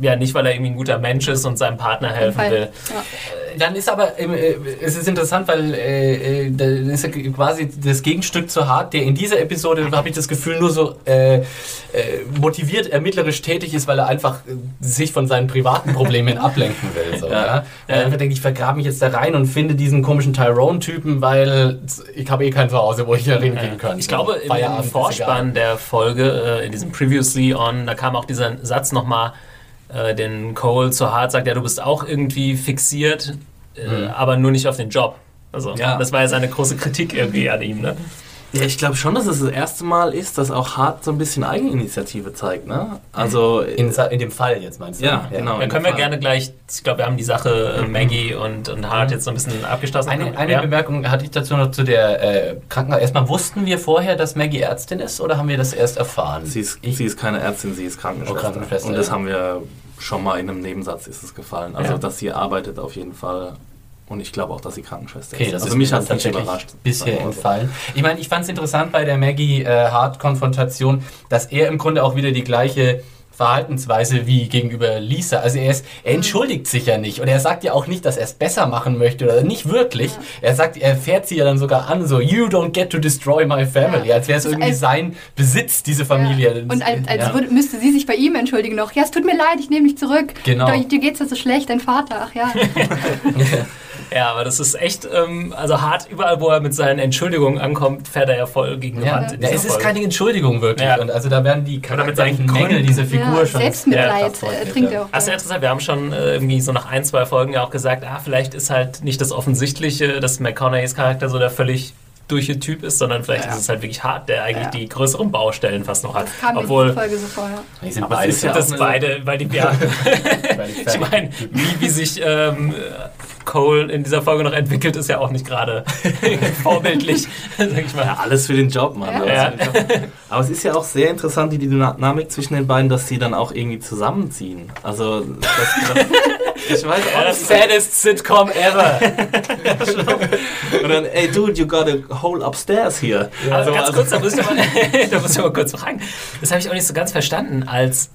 ja, nicht, weil er irgendwie ein guter Mensch ist und seinem Partner helfen will. Ja. Dann ist aber, äh, es ist interessant, weil äh, äh, da ist ja quasi das Gegenstück zu Hart, der in dieser Episode, habe ich das Gefühl, nur so äh, äh, motiviert ermittlerisch tätig ist, weil er einfach äh, sich von seinen privaten Problemen ablenken will. So, ja. Ja. Weil einfach denkt, ich vergrabe mich jetzt da rein und finde diesen komischen Tyrone-Typen, weil ich habe eh kein Zuhause, wo ich da hingehen kann. Ich glaube, im, Feierabend Vorspann der Folge, in diesem Previously On, da kam auch dieser Satz nochmal, äh, den Cole zu hart sagt, ja, du bist auch irgendwie fixiert, äh, aber nur nicht auf den Job. Also, Ja. das war ja seine große Kritik irgendwie an ihm, ne? Ja, ich glaube schon, dass es das erste Mal ist, dass auch Hart so ein bisschen Eigeninitiative zeigt, ne? Also, In, in dem Fall jetzt meinst du? Ja, genau. Dann können wir Fall. gerne gleich, ich glaube, wir haben die Sache äh, Maggie und, und Hart jetzt so ein bisschen abgeschlossen. Eine, eine ja. Bemerkung hatte ich dazu noch zu der äh, Krankenhaus. Erstmal wussten wir vorher, dass Maggie Ärztin ist oder haben wir das erst erfahren? Sie ist, ich, sie ist keine Ärztin, sie ist Krankenschwester. Oh, Krankenschwester, Und das ja. haben wir schon mal in einem Nebensatz ist es gefallen. Also, Ja. dass sie arbeitet auf jeden Fall. Und ich glaube auch, dass sie Krankenschwester Okay, ist. das also ist mich hat es nicht tatsächlich überrascht. bisher sagen wir mal so. entfallen. Ich meine, ich fand es interessant bei der Maggie äh, Hart-Konfrontation, dass er im Grunde auch wieder die gleiche Verhaltensweise wie gegenüber Lisa. Also er, ist, er entschuldigt sich ja nicht und er sagt ja auch nicht, dass er es besser machen möchte oder nicht wirklich. Er sagt, er fährt sie ja dann sogar an, so you don't get to destroy my family, Ja. als wäre es Also irgendwie als- sein Besitz, diese Familie. Ja. Und als, als Ja. würde, müsste sie sich bei ihm entschuldigen noch. Ja, es tut mir leid, ich nehme mich zurück. Genau. Dir, dir geht's ja so schlecht, dein Vater. Ach ja. Ja, aber das ist echt, ähm, also hart, überall, wo er mit seinen Entschuldigungen ankommt, fährt er ja voll gegen die Ja, Wand. in ja, es ist Folge. keine Entschuldigung wirklich. Ja. Und also da werden die Oder mit seinen charakterlichen Mängel dieser Figur ja, schon. Selbstmitleid Ja, äh, trinkt er auch. Das ja. interessant. Wir haben schon äh, irgendwie so nach ein, zwei Folgen ja auch gesagt, ah, vielleicht ist halt nicht das Offensichtliche, dass McConaughey's Charakter so der völlig durche Typ ist, sondern vielleicht Ja. ist es halt wirklich hart, der eigentlich Ja. die größeren Baustellen fast noch hat. Kam mir Obwohl die Folge so vor, ja. Die sind Aber beide es ist ja das beide, weil die ja, ich meine, wie, wie sich ähm, Cole in dieser Folge noch entwickelt, ist ja auch nicht gerade vorbildlich, sag ich mal. Ja, alles für den Job, Mann. Ja. Ja. Aber es ist ja auch sehr interessant, die Dynamik zwischen den beiden, dass sie dann auch irgendwie zusammenziehen. Also, das, das, ich weiß auch das nicht. Saddest Sitcom ever. Und dann, ey, dude, you got a hole upstairs here. Also, So, ganz also- kurz, da muss, ich mal, da muss ich mal kurz fragen. Das habe ich auch nicht so ganz verstanden. Als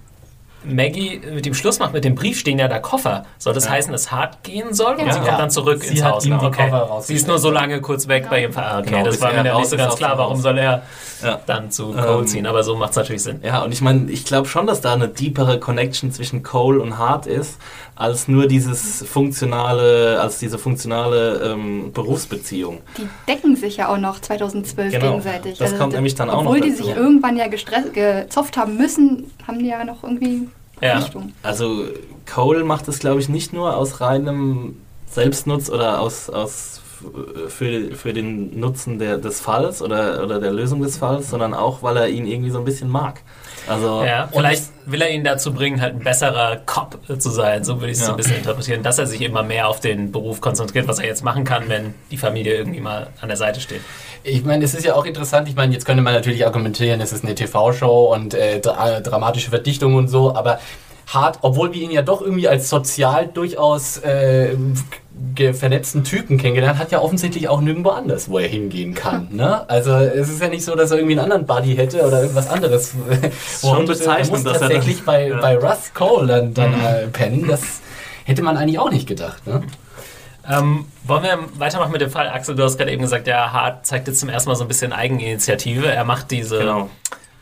Maggie mit dem Schluss macht, mit dem Brief stehen ja da Koffer. Soll das heißen, dass Hart gehen soll? Und Ja. sie kommt Ja. dann zurück Sie ins hat Haus. ihm die okay. Sie ist nur so lange kurz weg bei ihrem Vater. Okay, Genau, das war mir dann nicht so ist ganz klar. Warum soll er Ja. dann zu Cole Ähm, ziehen? Aber so macht es natürlich Sinn. Ja, und ich meine, ich glaube schon, dass da eine deepere Connection zwischen Cole und Hart ist, als nur dieses funktionale, als diese funktionale ähm, Berufsbeziehung. Die decken sich ja auch noch 2012 Genau. gegenseitig. Das kommt nämlich dann auch noch Obwohl die sich irgendwann ja gestresst, gezopft haben müssen, haben die ja noch irgendwie Ja. Richtung. Also Cole macht es, glaube ich, nicht nur aus reinem Selbstnutz oder aus, aus für, für den Nutzen der, des Falls oder, oder der Lösung des Falls, sondern auch, weil er ihn irgendwie so ein bisschen mag. Also Ja, vielleicht will er ihn dazu bringen, halt ein besserer Cop zu sein. So würde ich es so Ja. ein bisschen interpretieren, dass er sich immer mehr auf den Beruf konzentriert, was er jetzt machen kann, wenn die Familie irgendwie mal an der Seite steht. Ich meine, es ist ja auch interessant. Ich meine, jetzt könnte man natürlich argumentieren, es ist eine TV-Show und äh, dra dramatische Verdichtung und so, aber hart, obwohl wir ihn ja doch irgendwie als sozial durchaus äh, vernetzten Typen kennengelernt, hat ja offensichtlich auch nirgendwo anders, wo er hingehen kann. Ne? Also es ist ja nicht so, dass er irgendwie einen anderen Buddy hätte oder irgendwas anderes. Schon äh, bezeichnend, muss dass er tatsächlich das- bei, ja. bei Russ Cole dann, dann äh, pennen. Das hätte man eigentlich auch nicht gedacht. Ne? Ähm, wollen wir weitermachen mit dem Fall? Axel, du hast gerade eben gesagt, ja, Hart zeigt jetzt zum ersten Mal so ein bisschen Eigeninitiative. Er macht diese. Genau.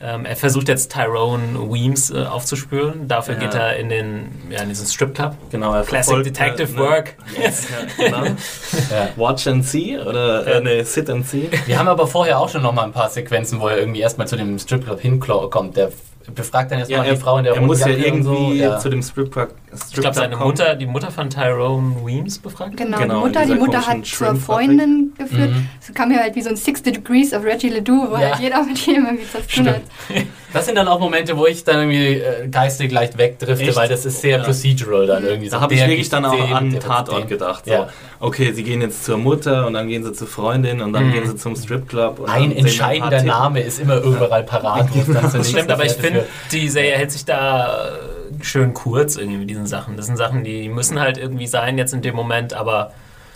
Ähm, er versucht jetzt Tyrone Weems äh, aufzuspüren. Dafür Ja. geht er in den ja, in diesen Stripclub. genau, er Classic verfolgt, Detective äh, ne- Work. Yes, ja, genau. Ja. Watch and see oder äh, nee, sit and see. Wir haben aber vorher auch schon noch mal ein paar Sequenzen, wo er irgendwie erstmal zu dem Stripclub hinkommt. Der befragt dann erstmal die Frau in der er muss ja irgendwie so. Ja. zu dem Stripclub Ich glaube, seine. Mutter, die Mutter von Tyrone Weems befragt. Genau, Genau, die Mutter, die Mutter hat zur. Freundin geführt. Mhm. So kam mir halt wie so ein 60 Degrees of Reggie Ledoux, wo Ja. halt jeder mit jedem irgendwie zu tun hat. Das sind dann auch Momente, wo ich dann irgendwie äh, geistig leicht wegdrifte, Echt? weil das ist sehr Ja. procedural dann irgendwie. Da so, habe ich wirklich dann auch den, an Tatort gedacht. So. Ja. Okay, sie gehen jetzt zur Mutter und dann gehen sie zur Freundin und dann Mhm. gehen sie zum Stripclub. Ein ein entscheidender Titel. Name ist immer überall parat. Das nächsten stimmt, aber ich finde, die Serie hält sich da äh, schön kurz irgendwie mit diesen Sachen. Das sind Sachen, die müssen halt irgendwie sein jetzt in dem Moment, aber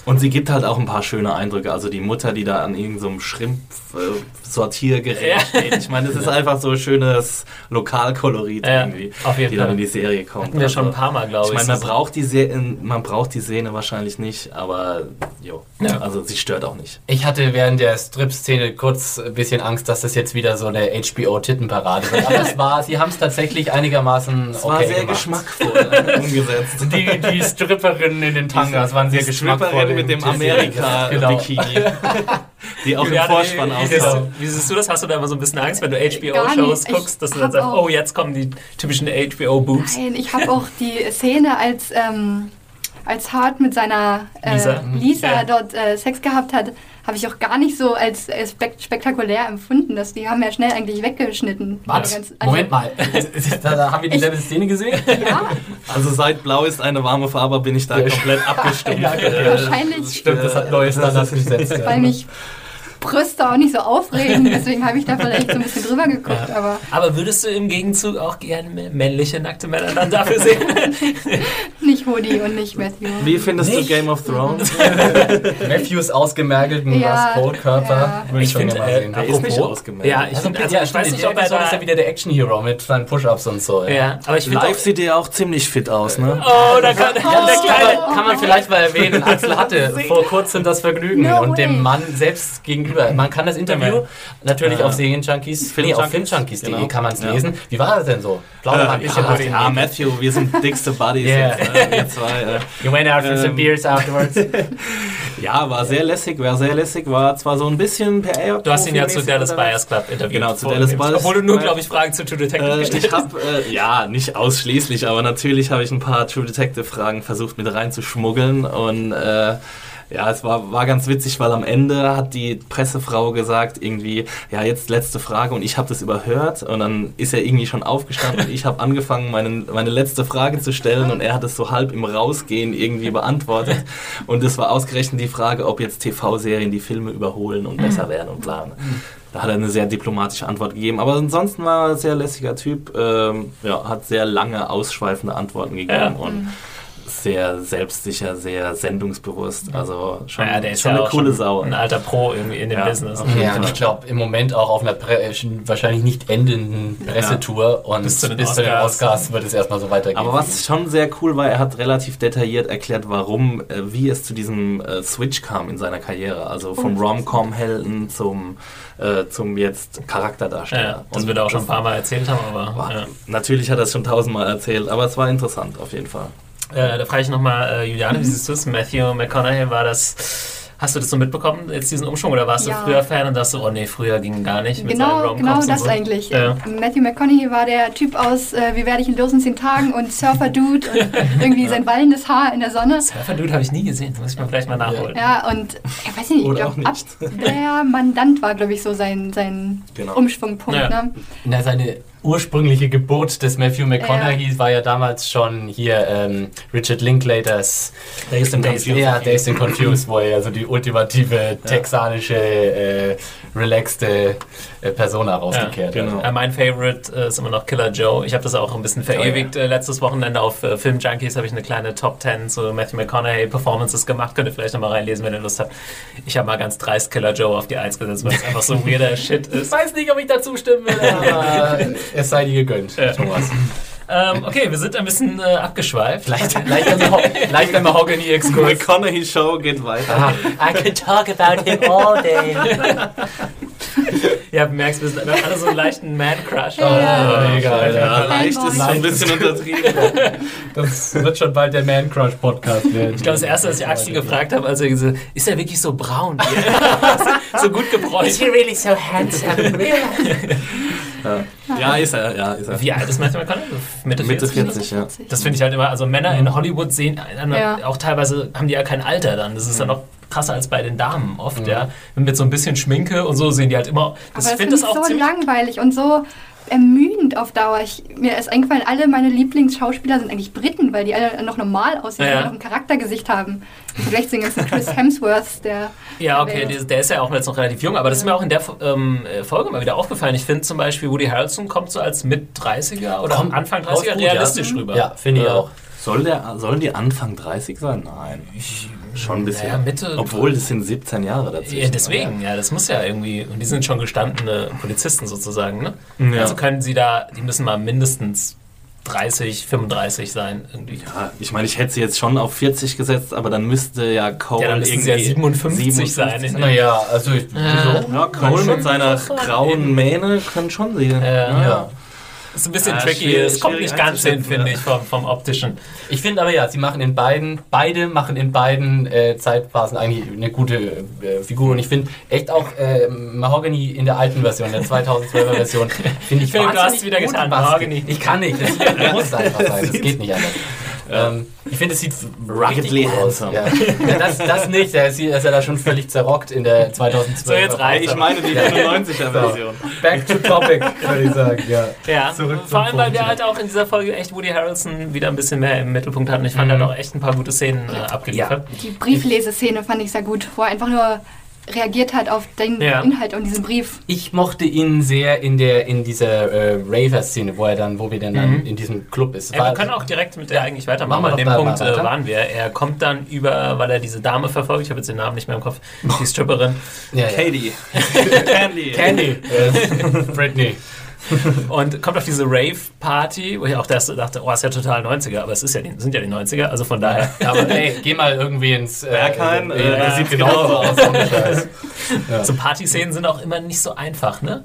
Und sie gibt halt auch ein paar schöne Eindrücke. Also die Mutter, die da an irgendeinem Schrimp-Sortiergerät Ja. steht. Ich meine, das ist einfach so schönes Lokalkolorit Ja, irgendwie, auf jeden die dann in die Serie kommt. Hatten wir schon ein paar Mal, glaube Ich ich. meine, man So- braucht, die Se man braucht die Szene wahrscheinlich nicht, aber jo. Ja. Also sie stört auch nicht. Ich hatte während der Strip-Szene kurz ein bisschen Angst, dass das jetzt wieder so eine HBO-Tittenparade wird. Aber es war, sie haben es tatsächlich einigermaßen Es war okay sehr gemacht. geschmackvoll umgesetzt. Die, die Stripperinnen in den Tangas waren sehr geschmackvoll. Mit dem Genau. Amerika-Bikini, die auch im Vorspann wie, wie, siehst aussah. du, wie siehst du das? Hast du da immer so ein bisschen Angst, wenn du HBO-Shows guckst, dass du dann sagst, oh, jetzt kommen die typischen HBO-Boobs? Nein, ich habe auch die Szene, als, ähm, als Hart mit seiner äh, Lisa. Lisa, Ja. dort äh, Sex gehabt hat, habe ich auch gar nicht so als spek spektakulär empfunden. Dass die haben ja schnell eigentlich weggeschnitten. Was? Ganz- also- Moment mal. Da, da haben wir dieselbe Szene gesehen? Ja, Also seit Blau ist eine warme Farbe, bin ich da komplett abgestumpft. Ja. Äh, wahrscheinlich, Stimmt, das hat neue Standards gesetzt. weil mich Brüste auch nicht so aufregen. Deswegen habe ich da vielleicht so ein bisschen drüber geguckt. Aber Aber würdest du im Gegenzug auch gerne männliche nackte Männer dann dafür sehen? nicht Hoodie und nicht Matthew. Wie findest Nicht? du Game of Thrones? Matthews ausgemergelten Ja, Rust-Cold-Körper. ja. Würde Ich schon finde, gerne mal äh, sehen. Der ist nicht ausgemeldet. ja, ich Also, finde, also, ja, ich weiß nicht, ob er Episode ist da... ja wieder der Action-Hero mit seinen Push-Ups und so. Ja, aber ich finde Live auch... sieht der auch ziemlich fit aus, ne? Oh, da kann, der Kann kleine... man, kann man vielleicht mal erwähnen, Axel hatte vor kurzem das Vergnügen No und dem. Mann selbst gegenüber. Man kann das Interview natürlich auf Serienjunkies, Film nee, auf Junkies, filmjunkies.de genau. kann man es lesen. Wie war das denn so? Ein bisschen ja, aus dem ja. Matthew, wir sind dickste Buddies Yeah. jetzt, äh, wir zwei. Äh. You went out for some Ähm, beers afterwards. Ja, war sehr lässig, war sehr lässig, war zwar so ein bisschen per. Du hast ihn ja zu Dallas Buyers Club interviewt. Genau, zu. Dallas Buyers Obwohl du nur, glaube ich, Fragen zu True Detective Äh, gestellt ich hast. habe, äh, ja, nicht ausschließlich, aber natürlich habe ich ein paar True Detective Fragen versucht mit reinzuschmuggeln und äh, ja, es war, war ganz witzig, weil am Ende hat die Pressefrau gesagt, irgendwie, ja, jetzt letzte Frage und ich habe das überhört und dann ist er irgendwie schon aufgestanden und ich habe angefangen, meine, meine letzte Frage zu stellen und er hat es so halb im Rausgehen irgendwie beantwortet und es war ausgerechnet die Frage, ob jetzt TV-Serien die Filme überholen und besser werden und bla. Da hat er eine sehr diplomatische Antwort gegeben. Aber ansonsten war er ein sehr lässiger Typ. Ähm, ja, hat sehr lange, ausschweifende Antworten gegeben Ja. und sehr selbstsicher, sehr sendungsbewusst. Also schon, Naja, der ist schon ja eine coole schon Sau. ein alter Pro irgendwie in dem Ja. Business. Okay. Ja, und ich glaube, im Moment auch auf einer Pre äh, wahrscheinlich nicht endenden Pressetour und Bis zu den bis zu den Oscars. Oscars wird es erstmal so weitergehen. Aber was schon sehr cool war, er hat relativ detailliert erklärt, warum, äh, wie es zu diesem äh, Switch kam in seiner Karriere. Also vom Rom-Com-Helden zum, äh, zum jetzt Charakterdarsteller. Ja, das wird er auch schon ein paar Mal erzählt haben, aber ja. Natürlich hat er es schon tausendmal erzählt, aber es war interessant auf jeden Fall. Äh, da frage ich nochmal, äh, Juliane, wie siehst du es? Matthew McConaughey war das. Hast du das so mitbekommen, jetzt diesen Umschwung, oder warst Ja. du früher Fan und dachtest so, oh nee, früher ging gar nicht mit seinen Genau, genau das so? eigentlich. Ja. Matthew McConaughey war der Typ aus äh, Wie werde ich in los in 10 Tagen und Surfer-Dude und irgendwie sein wallendes Haar in der Sonne. Surfer Dude habe ich nie gesehen, muss ich mal vielleicht mal nachholen. Ja, und ich weiß nicht, ich Oder auch glaube, ab nicht. der Mandant war, glaube ich, so sein, sein Genau. Umschwungpunkt. Ja. Ne? Na, seine ursprüngliche Geburt des Matthew McConaughey war ja damals schon hier ähm, Richard Linklaters Dazed and Confused. Ja, Dazed and Confused, wo er ja so die ultimative texanische, äh, relaxte äh, Persona rausgekehrt Ja, genau. hat. Äh, mein Favorite äh, ist immer noch Killer Joe. Ich habe das auch ein bisschen verewigt. Äh, letztes Wochenende auf äh, Film Junkies habe ich eine kleine Top 10 zu Matthew McConaughey Performances gemacht. Könnt ihr vielleicht nochmal reinlesen, wenn ihr Lust habt. Ich habe mal ganz dreist Killer Joe auf die 1 gesetzt, weil es einfach so weirder Shit Ich ist. weiß nicht, ob ich da zustimmen will, aber es sei dir gegönnt, Ja. Thomas. Ähm, okay, wir sind ein bisschen äh, abgeschweift. Leicht, leichter, Maho leichter Mahogany-Exkurs. McConaughey Show geht weiter. Ah, I could talk about him all day. Ja, du merkst, wir sind alle so einen leichten Man-Crush. Ja. mega, Alter. Ja, leicht ist so ein bisschen untertrieben. Das wird schon bald der Man-Crush-Podcast werden. Ich glaube, das erste, was ich Axel gefragt habe, also so, ist er wirklich so braun? so gut gebräunt. Is he really so handsome? Ja, ist er, ja, ist er. Wie alt ist Matthew McConaughey? Mitte 40. Mitte 40, ja. Das finde ich halt immer, also Männer in Hollywood sehen, Ja. auch teilweise haben die ja kein Alter dann. Das ist dann noch krasser als bei den Damen oft, ja. Mit so ein bisschen Schminke und so sehen die halt immer. Das, Aber ich das finde finde das ich auch so ziemlich. langweilig und so ermüdend auf Dauer. Ich, mir ist eingefallen, alle meine Lieblingsschauspieler sind eigentlich Briten, weil die alle noch normal aussehen Ja, ja. und noch ein Charaktergesicht haben. Im Vergleich zu den ganzen Chris Hemsworths, der Ja, okay, der- der, ist ja auch jetzt noch relativ jung, aber das ist mir auch in der ähm, Folge mal wieder aufgefallen. Ich finde zum Beispiel, Woody Harrelson kommt so als Mit-30er oder Kommt Anfang raus 30er gut, realistisch ja. rüber. Ja, finde ich Äh, auch. Soll der, sollen die Anfang 30 sein? Nein. Schon ein bisschen. Naja, Mitte- Obwohl, das sind 17 Jahre dazwischen. Ja, deswegen, ja, das muss ja irgendwie, und die sind schon gestandene Polizisten sozusagen, ne? Ja. Also können sie da, die müssen mal mindestens 30, 35 sein irgendwie. Ja, ich meine, ich hätte sie jetzt schon auf 40 gesetzt, aber dann müsste ja Cole Ja, dann sie ja 57 sein. In, Naja, also ich, wieso? Ja, Cole mit seiner grauen Mähne kann schon sehen. Ja. Ja. Ist ein bisschen Ah, tricky, es kommt nicht ganz hin, finde ich, vom, vom optischen. Ich finde aber ja, sie machen in beiden, beide machen in beiden äh, Zeitphasen eigentlich eine gute äh, Figur. Und ich finde echt auch äh, Mahogany in der alten Version, der 2012er Version, finde ich Philipp, du hast wieder gut getan. Mahogany. Ich kann nicht, das muss einfach sein, das geht nicht anders. Ähm, ich finde, es sieht Ruggedly handsome. Ja. Ja, das, das nicht, da ist, er da schon völlig zerrockt in der 2012er So, jetzt reicht. Ich meine die 95er Version. Back to topic, würde ich sagen, ja. Ja, Zurück vor allem, weil Punkt. wir halt auch in dieser Folge echt Woody Harrelson wieder ein bisschen mehr im Mittelpunkt hatten. Ich fand, er hat auch echt ein paar gute Szenen äh, abgeliefert. Die Briefleseszene fand ich sehr gut, wo er einfach nur reagiert hat auf den Ja. Inhalt und diesen Brief. Ich mochte ihn sehr in der in dieser äh, Raver-Szene, wo er dann, wo wir dann, dann in diesem Club ist. Ja, wir können auch direkt mit der eigentlich weitermachen. An dem Punkt äh, weiter. waren wir. Er kommt dann über, weil er diese Dame verfolgt, ich habe jetzt den Namen nicht mehr im Kopf, die Stripperin, ja, ja. Katie. Candy. Candy. Äh, Britney. und kommt auf diese Rave-Party, wo ich auch dachte, oh, ist ja total 90er, aber es ist ja die, sind ja die 90er, also von daher. Aber ey, geh mal irgendwie ins äh, Berghain, äh, äh, das sieht genau genauso aus. ohne Scheiß. So Partyszenen sind auch immer nicht so einfach, ne?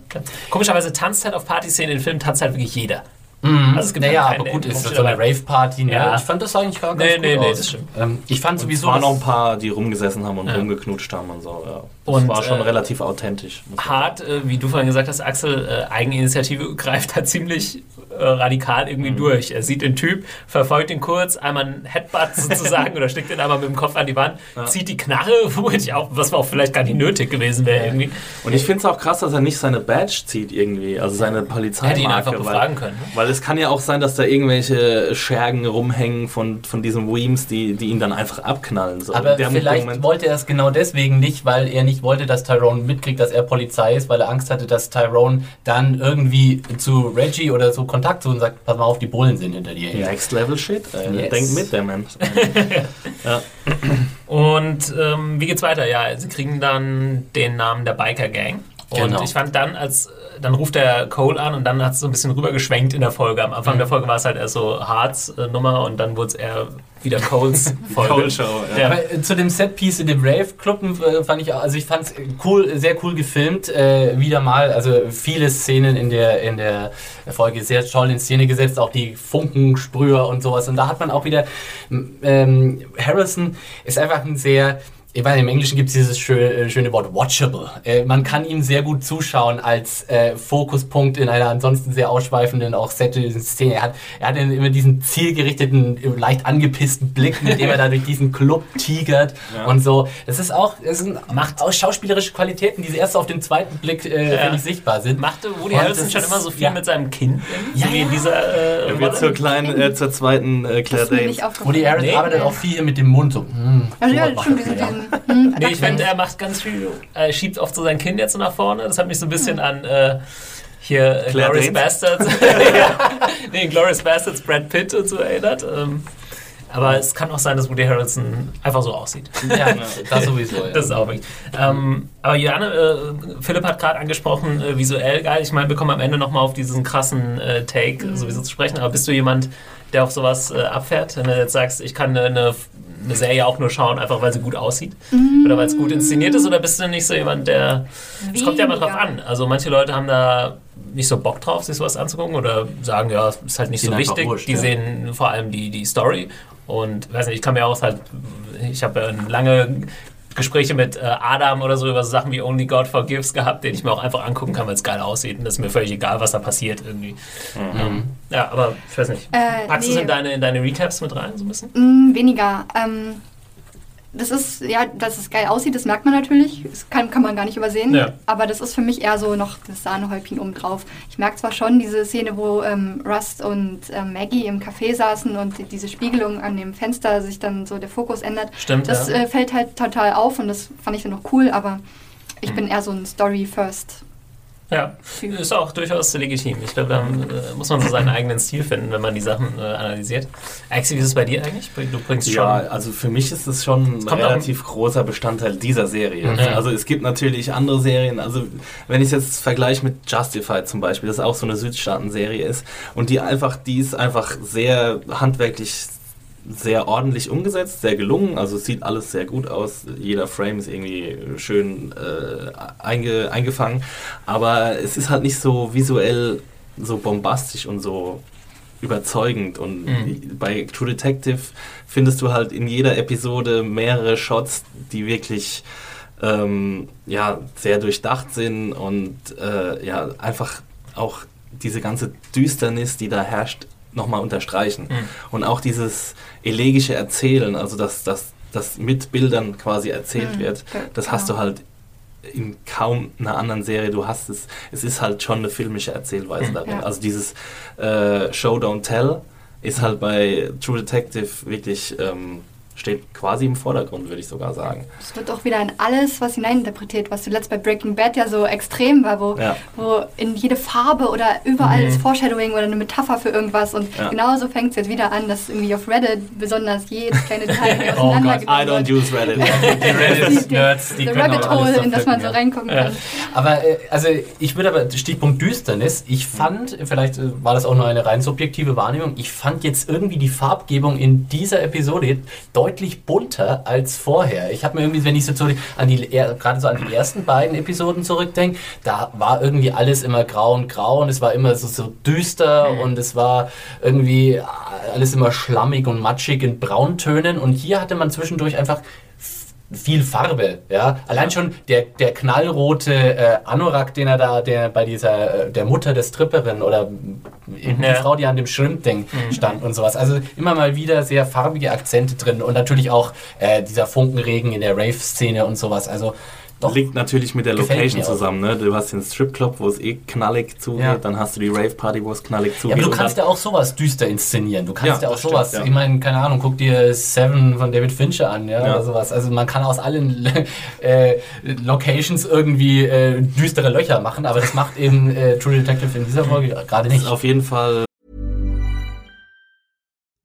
Komischerweise tanzt halt auf Partyszenen in Filmen tanzt halt wirklich jeder. Also es gibt Naja, halt aber gut, ist rumsteht, so eine Rave-Party, ne? Ja. Ich fand das eigentlich gar ganz Nee, gut nee, nee, aus. das stimmt. Ähm, ich fand Es sowieso, waren noch ein paar, die rumgesessen haben und Ja. rumgeknutscht haben und so. Ja. Das Und, war schon äh, relativ authentisch. hart, äh, wie du vorhin gesagt hast, Axel, äh, Eigeninitiative greift da ziemlich äh, radikal irgendwie Mhm. durch. Er sieht den Typ, verfolgt ihn kurz, einmal einen Headbutt sozusagen oder schlägt ihn einmal mit dem Kopf an die Wand, zieht die Knarre, wo ich auch, was auch vielleicht gar nicht nötig gewesen wäre irgendwie. Und ich finde es auch krass, dass er nicht seine Badge zieht irgendwie, also seine Polizeimarke. Hätte ihn einfach weil- befragen können. Ne? Weil es kann ja auch sein, dass da irgendwelche Schergen rumhängen von, von diesen Weems, die, die ihn dann einfach abknallen. So. aber Der vielleicht Moment- wollte er es genau deswegen nicht, weil er nicht wollte, dass Tyrone mitkriegt, dass er Polizei ist, weil er Angst hatte, dass Tyrone dann irgendwie zu Reggie oder so Kontakt zu und sagt, pass mal auf, die Bullen sind hinter dir. her. Next Level Shit. Äh, Yes. Denkt mit, der Mensch. Und ähm, wie geht's weiter? Ja, sie kriegen dann den Namen der Biker Gang. Und Genau. ich fand dann, als dann ruft der Cole an und dann hat es so ein bisschen rübergeschwenkt in der Folge. Am Anfang der Folge war es halt erst so Harts äh, Nummer und dann wurde es eher wieder Coles Folge. Cole Show, ja. Aber äh, zu dem Setpiece in dem Rave-Club äh, fand ich, auch- also ich fand es cool, sehr cool gefilmt, äh, wieder mal, also viele Szenen in der, in der Folge sehr toll in Szene gesetzt, auch die Funkensprüher und sowas. Und da hat man auch wieder, ähm, Harrison ist einfach ein sehr, ich weiß, im Englischen gibt es dieses schöne, schöne Wort watchable. Äh, man kann ihm sehr gut zuschauen als äh, Fokuspunkt in einer ansonsten sehr ausschweifenden auch Szene. Er hat, er hat immer diesen zielgerichteten, leicht angepissten Blick, mit dem er da durch diesen Club tigert und so. Das ist auch, das sind macht auch schauspielerische Qualitäten, die erst auf den zweiten Blick äh, Ja. ich, sichtbar sind. Machte Woody Harrelson schon ist- immer so viel ja. mit seinem Kind? Ja, so wie in ja. dieser äh, wird zur kleinen, äh, zur zweiten äh, Claire Danes. nicht. Woody Harrison Nee, arbeitet auch viel hier mit dem Mund so. hm, Also ja, diesen, ja. diesen hm, Nee, ich finde, er macht ganz viel, er schiebt oft so sein Kind jetzt so nach vorne. Das hat mich so ein bisschen an äh, hier äh, Claire Glorious? Bastards. ja. Nee, Glorious Bastards, Brad Pitt und so erinnert. Ähm, aber es kann auch sein, dass Woody Harrelson einfach so aussieht. Ja, das sowieso. Ja. Das ist auch wichtig. Ähm, aber Johanne, äh, Philipp hat gerade angesprochen, äh, visuell geil. Ich meine, wir kommen am Ende nochmal auf diesen krassen äh, Take sowieso zu sprechen. Aber bist du jemand, der auf sowas äh, abfährt? Wenn du jetzt sagst, ich kann eine, eine, Serie auch nur schauen, einfach weil sie gut aussieht? Oder weil es gut inszeniert ist? Oder bist du nicht so jemand, der... Es kommt ja mal drauf an. Also manche Leute haben da nicht so Bock drauf, sich sowas anzugucken oder sagen, ja, es ist halt nicht Die so wichtig. wurscht, die ja. sehen vor allem die, die Story. Und weiß nicht, ich kann mir auch halt, ich habe ja lange Gespräche mit äh, Adam oder so über so Sachen wie Only God Forgives gehabt, den ich mir auch einfach angucken kann, weil es geil aussieht. Und das ist mir völlig egal, was da passiert irgendwie. Ähm, ja, aber ich weiß nicht. Äh, Packst du es nee. in deine, in deine Recaps mit rein, so ein bisschen? Mm, weniger. Ähm, das ist, ja, dass es geil aussieht, das merkt man natürlich. Das kann, kann man gar nicht übersehen. Ja. Aber das ist für mich eher so noch das Sahnehäubchen obendrauf. Ich merke zwar schon diese Szene, wo ähm, Rust und ähm, Maggie im Café saßen und die, diese Spiegelung an dem Fenster sich dann so der Fokus ändert. Stimmt, Das ja. äh, fällt halt total auf und das fand ich dann noch cool, aber ich bin eher so ein Story-First Ja, ist auch durchaus legitim. Ich glaube, da äh, muss man so seinen eigenen Stil finden, wenn man die Sachen äh, analysiert. Axi, wie ist es bei dir eigentlich? Du bringst schon. Ja, also für mich ist es schon ein relativ großer Bestandteil dieser Serie. Mhm. Also es gibt natürlich andere Serien, also wenn ich es jetzt vergleiche mit Justified zum Beispiel, das auch so eine Südstaaten-Serie ist und die einfach, die ist einfach sehr handwerklich sehr ordentlich umgesetzt, sehr gelungen, also es sieht alles sehr gut aus, jeder Frame ist irgendwie schön äh, einge, eingefangen, aber es ist halt nicht so visuell so bombastisch und so überzeugend. Und Mhm. bei True Detective findest du halt in jeder Episode mehrere Shots, die wirklich ähm, ja, sehr durchdacht sind und äh, ja, einfach auch diese ganze Düsternis, die da herrscht, nochmal unterstreichen. Mhm. Und auch dieses elegische Erzählen, also dass das dass mit Bildern quasi erzählt Mhm. wird, das hast genau. du halt in kaum einer anderen Serie. Du hast es, es ist halt schon eine filmische Erzählweise Mhm. darin. Ja. Also dieses äh, Show Don't Tell ist halt bei True Detective wirklich ähm, steht quasi im Vordergrund, würde ich sogar sagen. Es wird auch wieder in alles was hineininterpretiert, was zuletzt bei Breaking Bad ja so extrem war, wo, Ja. wo in jede Farbe oder überall Mhm. ist Foreshadowing oder eine Metapher für irgendwas. Und Ja. genauso fängt es jetzt wieder an, dass irgendwie auf Reddit besonders jedes kleine Detail Oh Gott, I don't wird. use Reddit. Die Reddit-Nerds, die The können Rabbit Hole, in das man so verfinden, reingucken Ja. kann. Aber äh, also ich würde aber Stichpunkt Düsternis, ich fand, vielleicht äh, war das auch nur eine rein subjektive Wahrnehmung, ich fand jetzt irgendwie die Farbgebung in dieser Episode deutlich bunter als vorher. Ich habe mir irgendwie, wenn ich so an die gerade so an die ersten beiden Episoden zurückdenke, da war irgendwie alles immer grau und grau und es war immer so, so düster und es war irgendwie alles immer schlammig und matschig in Brauntönen und hier hatte man zwischendurch einfach viel Farbe, ja. Allein schon der, der knallrote äh, Anorak, den er da, der bei dieser, äh, der Mutter der Stripperin oder die Ja. Frau, die an dem Shrimp-Ding stand und sowas. Also immer mal wieder sehr farbige Akzente drin und natürlich auch äh, dieser Funkenregen in der Rave-Szene und sowas. Also doch. Liegt natürlich mit der Gefällt Location zusammen. Ne? Du hast den Stripclub, wo es eh knallig zugeht, Ja. dann hast du die Rave-Party, wo es knallig Ja, zugeht. aber du kannst ja auch sowas düster inszenieren. Du kannst Ja, ja, auch das stimmt, sowas. ja. Ich meine, keine Ahnung, guck dir Seven von David Fincher an, ja, Ja. oder sowas. Also man kann aus allen äh, Locations irgendwie äh, düstere Löcher machen, aber das macht eben äh, True Detective in dieser Folge gerade das nicht. ist auf jeden Fall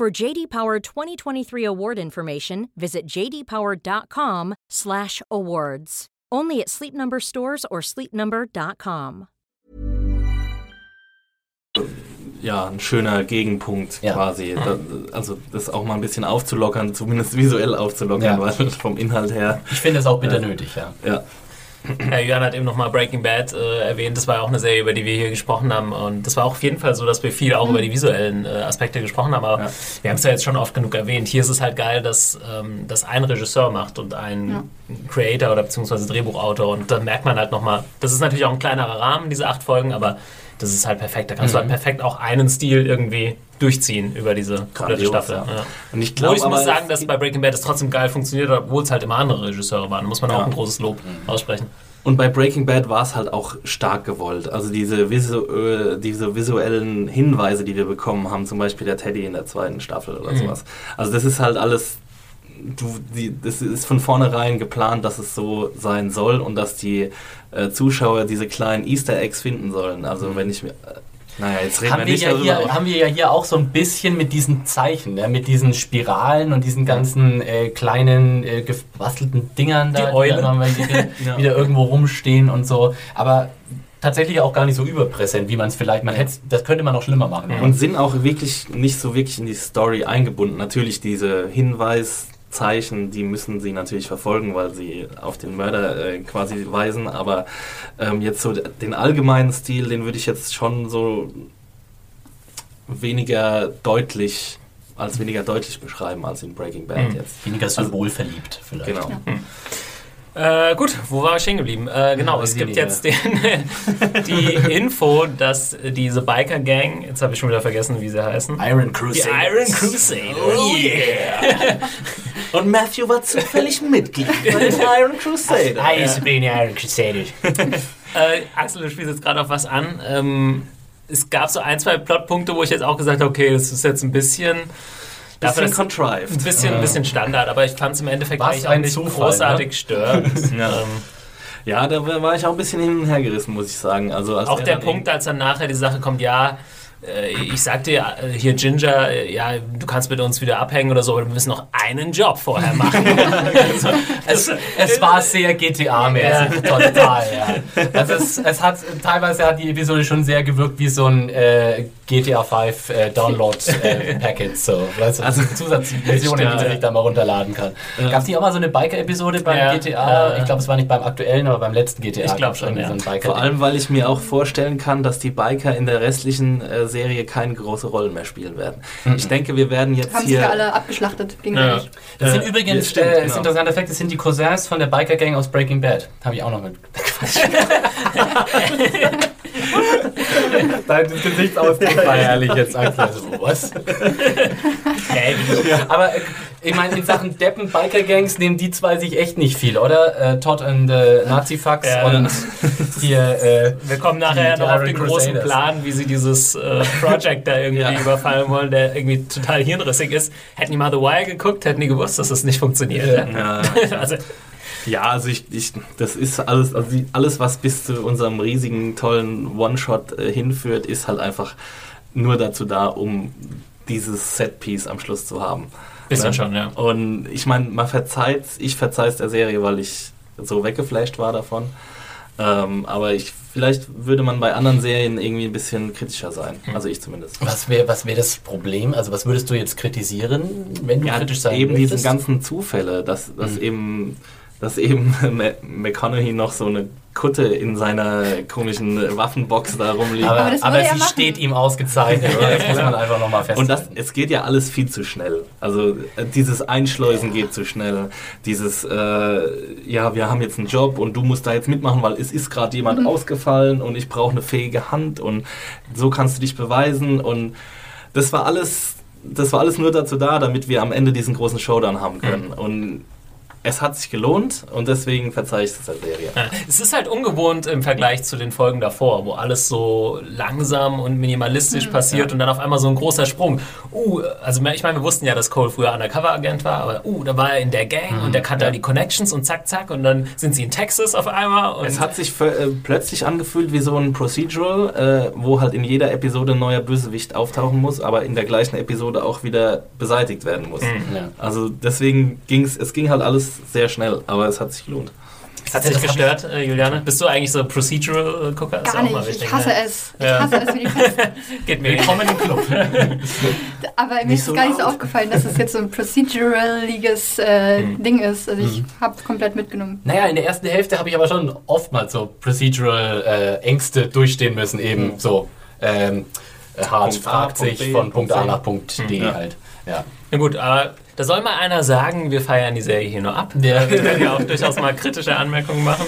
For JD Power 2023 award information, visit jdpower.com/awards. Only at Sleep Number stores or sleepnumber.com. ja ein schöner Gegenpunkt Ja. quasi. Da, also das auch mal ein bisschen aufzulockern, zumindest visuell aufzulockern, Ja. weil vom Inhalt her. Ich finde es auch bitter nötig, ja. Ja. Ja, Jörn hat eben nochmal Breaking Bad äh, erwähnt. Das war ja auch eine Serie, über die wir hier gesprochen haben. Und das war auch auf jeden Fall so, dass wir viel auch über die visuellen äh, Aspekte gesprochen haben. Aber Ja. wir haben es ja jetzt schon oft genug erwähnt. Hier ist es halt geil, dass ähm, das ein Regisseur macht und ein Ja. Creator oder beziehungsweise Drehbuchautor. Und dann merkt man halt nochmal, das ist natürlich auch ein kleinerer Rahmen, diese acht Folgen, aber das ist halt perfekt. Da kannst du halt perfekt auch einen Stil irgendwie durchziehen über diese komplette Staffel. ja. Ja. Und ich glaube, ich muss sagen, dass bei Breaking Bad es trotzdem geil funktioniert, hat, obwohl es halt immer andere Regisseure waren. Da muss man Ja. auch ein großes Lob aussprechen. Und bei Breaking Bad war es halt auch stark gewollt. Also diese, visu äh, diese visuellen Hinweise, die wir bekommen haben, zum Beispiel der Teddy in der zweiten Staffel oder Mhm. sowas. Also das ist halt alles, du, die, das ist von vornherein geplant, dass es so sein soll und dass die äh, Zuschauer diese kleinen Easter Eggs finden sollen. Also wenn ich mir... Äh, naja, jetzt reden Haben wir wir, nicht ja darüber. hier, haben wir ja hier auch so ein bisschen mit diesen Zeichen, ja, mit diesen Spiralen und diesen ganzen äh, kleinen äh, gebastelten Dingern da, Die Eule. da immer wieder, Ja. wieder irgendwo rumstehen und so. Aber tatsächlich auch gar nicht so überpräsent, wie man es vielleicht, man hätte, das könnte man noch schlimmer machen. Und sind auch wirklich nicht so wirklich in die Story eingebunden. Natürlich diese Hinweiszeichen, die müssen sie natürlich verfolgen, weil sie auf den Mörder äh, quasi weisen. Aber ähm, jetzt so den allgemeinen Stil, den würde ich jetzt schon so weniger deutlich als weniger deutlich beschreiben als in Breaking Bad Mhm. jetzt. Weniger symbolverliebt vielleicht. Genau. Ja. Äh, gut, wo war ich stehen geblieben? Äh, genau, Ja, es ich gibt jetzt den, die Info, dass diese Biker-Gang, jetzt habe ich schon wieder vergessen, wie sie heißen. Iron Die Crusaders. Iron Crusaders. Oh yeah! Und Matthew war zufällig Mitglied bei den Iron Crusaders. I used to be in the Iron Crusaders. Äh, Axel, du spielst jetzt gerade auf was an. Ähm, es gab so ein, zwei Plotpunkte, wo ich jetzt auch gesagt habe, okay, das ist jetzt ein bisschen... dafür, Bisschen contrived. ein bisschen, ein bisschen Standard, aber ich fand es im Endeffekt Was eigentlich auch nicht Zufall, großartig störend. Ja. ähm, Ja, da war ich auch ein bisschen hin und her gerissen, muss ich sagen. Also als auch er der Punkt, als dann nachher die Sache kommt, ja, äh, ich sag dir äh, hier Ginger, äh, ja, du kannst mit uns wieder abhängen oder so, aber wir müssen noch einen Job vorher machen. also, Es, es war sehr GTA-mäßig, total, ja. Also es, es hat, teilweise hat die Episode schon sehr gewirkt wie so ein äh, GTA 5 äh, Download-Packet, so. Weißt du, also Zusatzversionen, Ja, die man ja. sich da mal runterladen kann. Gab es nicht auch mal so eine Biker-Episode beim Ja, GTA? ja. Ich glaube, es war nicht beim aktuellen, aber beim letzten GTA. Ich glaub gab's schon, ja. So ein Biker Vor allem, weil ich mir auch vorstellen kann, dass die Biker in der restlichen äh, Serie keine große Rolle mehr spielen werden. Ich denke, wir werden jetzt Haben ja hier. alle abgeschlachtet gegenseitig. Das sind Äh, übrigens, ja, stimmt, äh, ist genau. ein interessanter Fakt, das sind die Cousins von der Biker-Gang aus Breaking Bad. Habe ich auch noch mit. Dein Gesichtsausdruck war herrlich jetzt. Axel. Also, was? hey, Aber äh, ich meine, in Sachen Deppen Biker-Gangs nehmen die zwei sich echt nicht viel, oder? Äh, Todd und äh, Nazi-Fax Ja. und hier... Äh, wir kommen nachher Die noch auf Iron den großen Crusaders. Plan, wie sie dieses äh, Project da irgendwie Ja. überfallen wollen, der irgendwie total hirnrissig ist. Hätten die mal The Wire geguckt, hätten die gewusst, dass das nicht funktioniert. Ja. also, Ja, also ich, ich das ist alles, also alles, was bis zu unserem riesigen, tollen One-Shot äh, hinführt, ist halt einfach nur dazu da, um dieses Set-Piece am Schluss zu haben. bisschen Ja. schon, ja. Und ich meine, man verzeiht, ich verzeih's der Serie, weil ich so weggeflasht war davon. Ähm, aber ich, vielleicht würde man bei anderen Serien irgendwie ein bisschen kritischer sein. Also ich zumindest. was wäre was wär das Problem? Also was würdest du jetzt kritisieren, wenn du Ja, kritisch sein eben möchtest? diesen ganzen Zufälle, dass, dass Mhm. eben dass eben Ma- McConaughey noch so eine Kutte in seiner komischen Waffenbox da rumliegt. aber Aber das aber er sie machen. steht ihm ausgezeichnet, oder? Das muss man einfach nochmal festhalten. Und das, es geht ja alles viel zu schnell. Also äh, dieses Einschleusen geht zu schnell. Dieses, äh, ja, wir haben jetzt einen Job und du musst da jetzt mitmachen, weil es ist gerade jemand ausgefallen und ich brauche eine fähige Hand und so kannst du dich beweisen. Und das war alles, das war alles nur dazu da, damit wir am Ende diesen großen Showdown haben können. Und es hat sich gelohnt und deswegen verzeihe ich es der Serie. Ja, Es ist halt ungewohnt im Vergleich zu den Folgen davor, wo alles so langsam und minimalistisch passiert und dann auf einmal so ein großer Sprung. Uh, also ich meine, wir wussten ja, dass Cole früher Undercover-Agent war, aber uh, da war er in der Gang und der kannte da die Connections und zack, zack und dann sind sie in Texas auf einmal. Und Es hat sich für, äh, plötzlich angefühlt wie so ein Procedural, äh, wo halt in jeder Episode ein neuer Bösewicht auftauchen muss, aber in der gleichen Episode auch wieder beseitigt werden muss. Ja. Also deswegen ging es, es ging halt alles sehr schnell, aber es hat sich gelohnt. hat sich gestört, äh, Juliane? Bist du eigentlich so Procedural-Gucker? Ist Gar ja auch mal nicht. wichtig, Ich hasse ne? es. Ich Ja. hasse es wie die Pest. Geht mir Willkommen im Club. Aber mir Nicht ist so gar nicht so aufgefallen, dass es jetzt so ein proceduraliges äh, Mhm. Ding ist. Also ich habe es komplett mitgenommen. Naja, in der ersten Hälfte habe ich aber schon oftmals so Procedural-Ängste durchstehen müssen, eben so. Ähm, äh, Hart Punkt A, fragt Punkt sich B, von Punkt A nach Punkt D Ja. halt. Ja. Na gut, aber da soll mal einer sagen, wir feiern die Serie hier nur ab. Ja. Wir werden ja auch durchaus mal kritische Anmerkungen machen.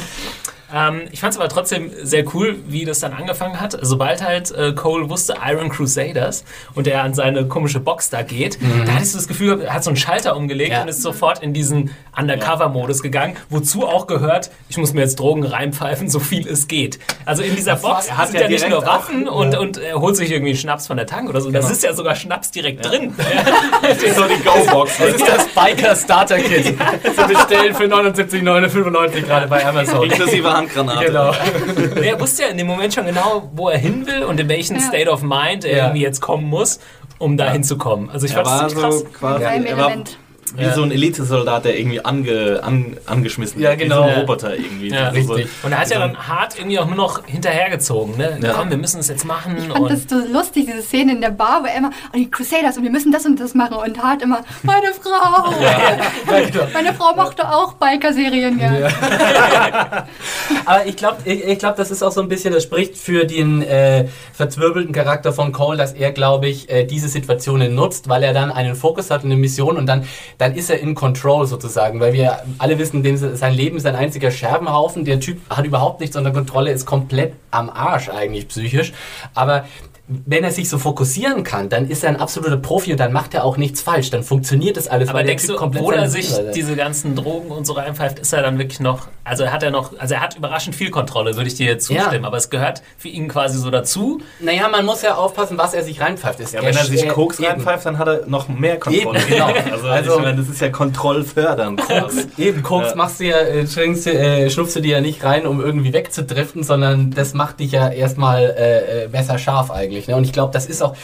Ähm, ich fand es aber trotzdem sehr cool, wie das dann angefangen hat. Sobald halt äh, Cole wusste Iron Crusaders und er an seine komische Box da geht, da hattest du das Gefühl, er hat so einen Schalter umgelegt Ja. und ist sofort in diesen Undercover-Modus gegangen, wozu auch gehört, ich muss mir jetzt Drogen reinpfeifen, so viel es geht. Also in dieser Box er hat sind ja ja nicht nur Waffen auch- und, ja. und er holt sich irgendwie einen Schnaps von der Tank oder so. Das Genau. ist ja sogar Schnaps direkt drin. so die Go-Box. Das ist das Biker Starter Kit. Zu bestellen für 79,95 gerade bei Amazon. Inklusive Handgranate. Genau. er wusste ja in dem Moment schon genau, wo er hin will und in welchen Ja. State of Mind er Ja. irgendwie jetzt kommen muss, um da hinzukommen. Also ich fand war das ziemlich so krass. quasi, er war Wie Ja. so ein Elitesoldat, der irgendwie ange, an, angeschmissen Ja, wird, genau. wie so ein Roboter irgendwie. Ja, Also so- richtig. Und er hat ja dann hart irgendwie auch nur noch hinterhergezogen. Ne? Ja. Komm, wir müssen es jetzt machen. Ich fand und das so lustig, diese Szene in der Bar, wo er immer, und die Crusaders, und wir müssen das und das machen. Und Hart immer, meine Frau. Meine Frau mochte auch Biker-Serien gerne. Aber ich glaube, ich, ich glaub, das ist auch so ein bisschen, das spricht für den äh, verzwirbelten Charakter von Cole, dass er, glaube ich, äh, diese Situationen nutzt, weil er dann einen Fokus hat und eine Mission und dann, dann ist er in Control sozusagen, weil wir alle wissen, dem sein Leben ist ein einziger Scherbenhaufen. Der Typ hat überhaupt nichts unter Kontrolle, ist komplett am Arsch eigentlich psychisch. Aber wenn er sich so fokussieren kann, dann ist er ein absoluter Profi und dann macht er auch nichts falsch. Dann funktioniert das alles. Aber denkst du, komplett obwohl er sich hat. diese ganzen Drogen und so reinpfeift, ist er dann wirklich noch, also hat er noch, also er hat überraschend viel Kontrolle, würde ich dir jetzt Ja. zustimmen, aber es gehört für ihn quasi so dazu. Naja, man muss ja aufpassen, was er sich reinpfeift. Ist Ja, wenn er sich äh, Koks eben. reinpfeift, dann hat er noch mehr Kontrolle. Eben, genau. Also, Also- ich meine, das ist ja kontrollfördernd. Koks, eben, Koks Ja. machst du ja, äh, äh, schnupfst du dir ja nicht rein, um irgendwie wegzudriften, sondern das macht dich ja erstmal äh, äh, messerscharf eigentlich. Ne? Und ich glaube, das ist auch,